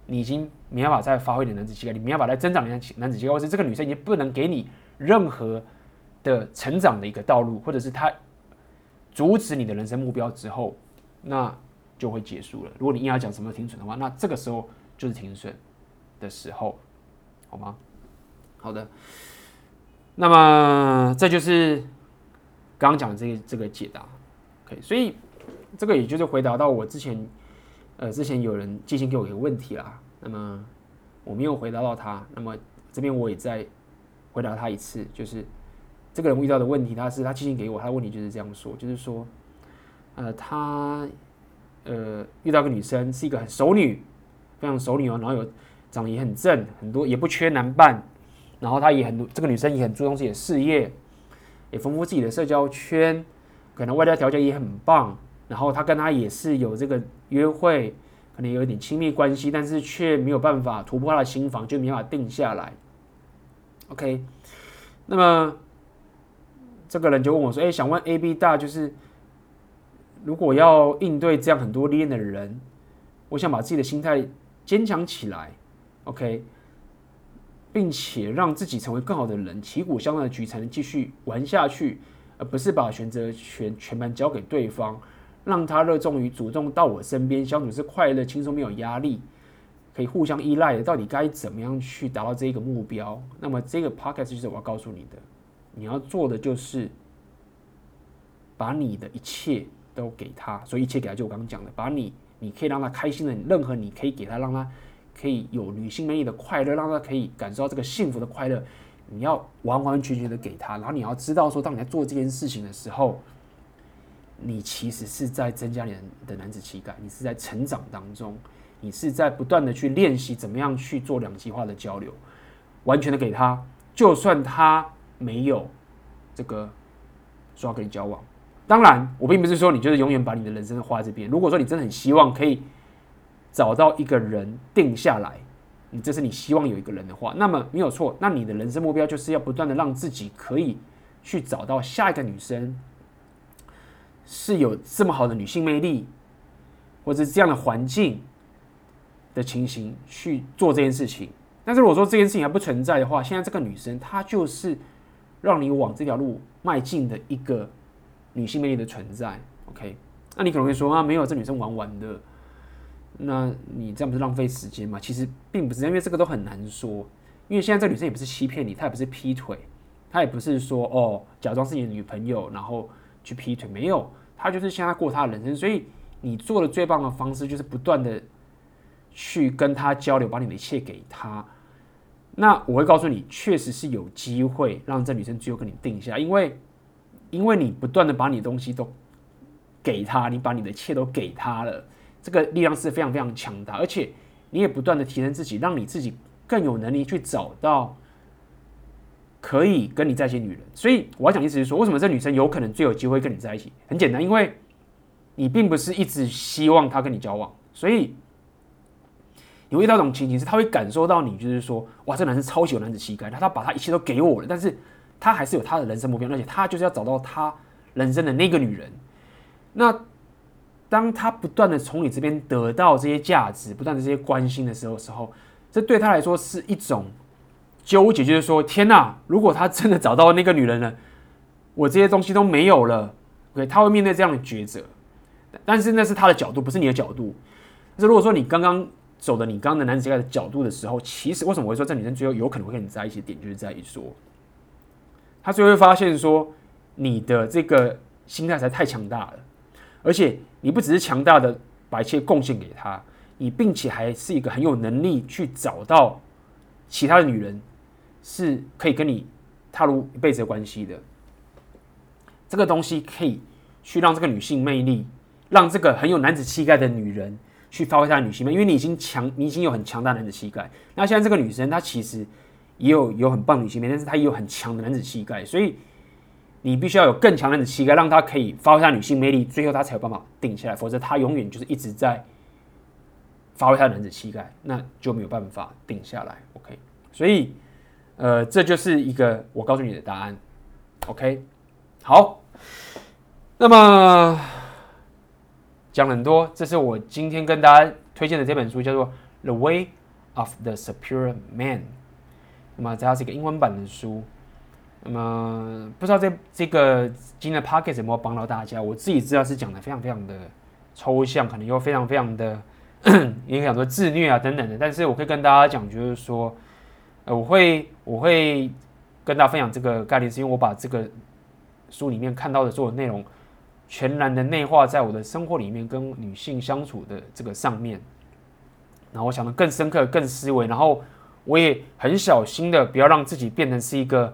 你已经没办法再发挥你的男子气概，你没办法再增长你的男子气概，或是这个女生已经不能给你任何的成长的一个道路，或者是她阻止你的人生目标之后，那就会结束了。如果你硬要讲什么停损的话，那这个时候就是停损的时候，好吗？好的，那么这就是。刚刚讲的这个这个解答，OK，所以这个也就是回答到我之前呃，之前有人寄信给我一个问题啦，那么我没有回答到他，那么这边我也再回答他一次，就是这个人遇到的问题，他是他寄信给我，他的问题就是这样说，就是说，呃，他呃遇到个女生是一个很熟女，非常熟女哦，然后有长得也很正，很多也不缺男伴，然后他也很多这个女生也很注重自己的事业，也丰富自己的社交圈，可能外在条件也很棒。然后他跟他也是有这个约会，可能有一点亲密关系，但是却没有办法突破他的心防，就没法定下来。OK，那么这个人就问我说：“哎，想问 AB 大，就是如果要应对这样很多历练的人，我想把自己的心态坚强起来，OK，并且让自己成为更好的人，旗鼓相当的局才能继续玩下去，而不是把选择权全盘交给对方。”让他热衷于主动到我身边相处是快乐、轻松、没有压力，可以互相依赖的。到底该怎么样去达到这一个目标？那么这个 podcast 就是我要告诉你的，你要做的就是把你的一切都给他。所以一切给他，就我刚刚讲的，把你你可以让他开心的，任何你可以给他，让他可以有女性魅力的快乐，让他可以感受到这个幸福的快乐，你要完完全全的给他。然后你要知道说，当你在做这件事情的时候。你其实是在增加你的男子气概，你是在成长当中，你是在不断的去练习怎么样去做两极化的交流，完全的给他，就算他没有这个说要跟你交往，当然我并不是说你就是永远把你的人生花在这边。如果说你真的很希望可以找到一个人定下来，你这是你希望有一个人的话，那么没有错，那你的人生目标就是要不断的让自己可以去找到下一个女生。是有这么好的女性魅力，或者是这样的环境的情形去做这件事情。但是如果说这件事情还不存在的话，现在这个女生她就是让你往这条路迈进的一个女性魅力的存在。OK，那你可能会说啊，没有这女生玩玩的，那你这样不是浪费时间吗？其实并不是，因为这个都很难说。因为现在这女生也不是欺骗你，她也不是劈腿，她也不是说哦假装是你的女朋友，然后。去劈腿没有，他就是现在过他的人生，所以你做的最棒的方式就是不断的去跟他交流，把你的一切给他。那我会告诉你，确实是有机会让这女生最后跟你定下，因为因为你不断的把你的东西都给他，你把你的一切都给他了，这个力量是非常非常强大，而且你也不断的提升自己，让你自己更有能力去找到。可以跟你在一起的女人，所以我要讲意思是说，为什么这女生有可能最有机会跟你在一起？很简单，因为你并不是一直希望她跟你交往，所以你会遇到一种情形是，她会感受到你就是说，哇，这男生超级有男子气概，他他把他一切都给我了，但是他还是有他的人生目标，而且他就是要找到他人生的那个女人。那当他不断的从你这边得到这些价值，不断的这些关心的时候，时候，这对他来说是一种。纠结就是说，天哪！如果他真的找到那个女人了，我这些东西都没有了。OK，他会面对这样的抉择。但是那是他的角度，不是你的角度。但是如果说你刚刚走的你刚刚的男子气概的角度的时候，其实为什么我会说这女生最后有可能会跟你在一起？点就是在于说，他最后会发现说，你的这个心态实在太强大了，而且你不只是强大的把一切贡献给他，你并且还是一个很有能力去找到其他的女人。是可以跟你踏入一辈子的关系的，这个东西可以去让这个女性魅力，让这个很有男子气概的女人去发挥她的女性魅力，因为你已经强，你已经有很强大的男子气概。那现在这个女生她其实也有有很棒的女性魅力，但是她也有很强的男子气概，所以你必须要有更强的男子气概，让他可以发挥他女性魅力，最后他才有办法定下来，否则他永远就是一直在发挥他的男子气概，那就没有办法定下来。OK，所以。呃，这就是一个我告诉你的答案，OK，好，那么讲很多，这是我今天跟大家推荐的这本书，叫做《The Way of the Superior Man》，那么这是一个英文版的书，那么不知道这这个今天的 Podcast 有没有帮到大家？我自己知道是讲的非常非常的抽象，可能又非常非常的 影响说自虐啊等等的，但是我可以跟大家讲，就是说。呃，我会我会跟大家分享这个概念，是因为我把这个书里面看到的所有内容全然的内化在我的生活里面，跟女性相处的这个上面。然后我想的更深刻、更思维，然后我也很小心的不要让自己变成是一个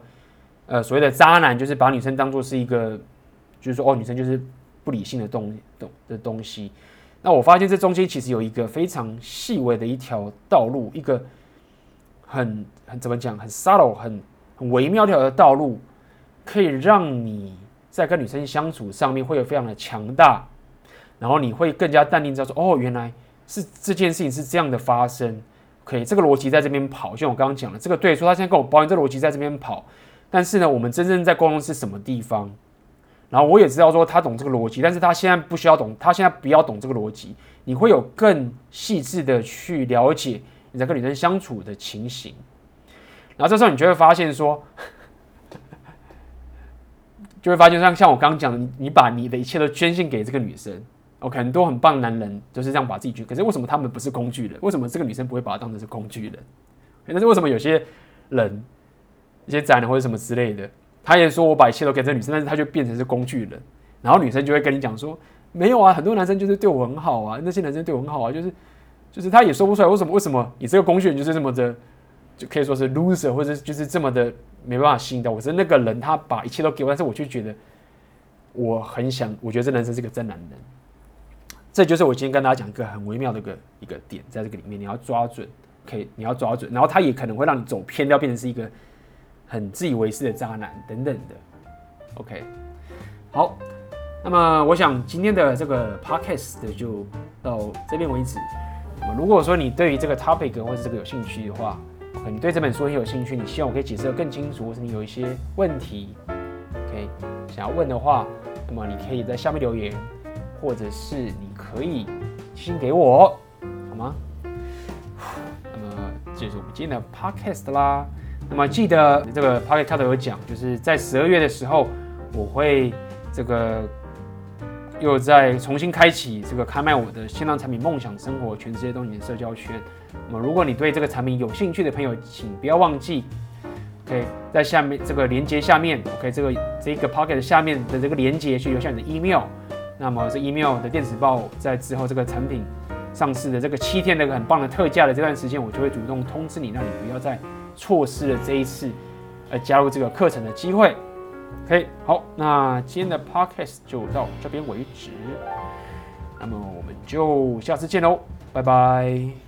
呃所谓的渣男，就是把女生当做是一个，就是说哦，女生就是不理性的东东的东西。那我发现这中间其实有一个非常细微的一条道路，一个很很怎么讲，很 subtle、很很微妙的道路，可以让你在跟女生相处上面会有非常的强大，然后你会更加淡定，知道说哦，原来是这件事情是这样的发生。可以，这个逻辑在这边跑，就像我刚刚讲的，这个对说他现在跟我抱怨，这逻辑在这边跑，但是呢，我们真正在沟通是什么地方？然后我也知道说他懂这个逻辑，但是他现在不需要懂，他现在不要懂这个逻辑。你会有更细致的去了解你在跟女生相处的情形，然后这时候你就会发现说，就会发现像像我刚刚讲的，你把你的一切都捐献给这个女生。OK，很多很棒的男人就是这样把自己捐，可是为什么他们不是工具人？为什么这个女生不会把他当成是工具人？但是为什么有些人，一些宅男或者什么之类的？他也说我把一切都给这女生，但是他就变成是工具人，然后女生就会跟你讲说，没有啊，很多男生就是对我很好啊，那些男生对我很好啊，就是就是他也说不出来为什么为什么你这个工具人就是这么的，就可以说是 loser，或者就是这么的没办法吸引到我。是那个人他把一切都给我，但是我就觉得我很想，我觉得这男生是个真男人。这就是我今天跟大家讲一个很微妙的一个一个点，在这个里面你要抓准，可以你要抓准，然后他也可能会让你走偏掉，变成是一个。很自以为是的渣男等等的，OK，好，那么我想今天的这个 Podcast 就到这边为止。那么如果说你对于这个 topic 或者这个有兴趣的话，你对这本书很有兴趣，你希望我可以解释得更清楚，或是你有一些问题，OK，想要问的话，那么你可以在下面留言，或者是你可以寄信给我，好吗？那么这是我们今天的 Podcast 啦。那么记得这个 Pocket 头有讲，就是在十二月的时候，我会这个又再重新开启这个开卖我的线上产品梦想生活全世界都你的社交圈。那么如果你对这个产品有兴趣的朋友，请不要忘记，OK，在下面这个连接下面，OK，这个这个 Pocket 下面的这个连接去留下你的 email。那么这 email 的电子报在之后这个产品上市的这个七天那个很棒的特价的这段时间，我就会主动通知你，让你不要再。错失了这一次，呃，加入这个课程的机会。OK，好，那今天的 Podcast 就到这边为止。那么我们就下次见喽，拜拜。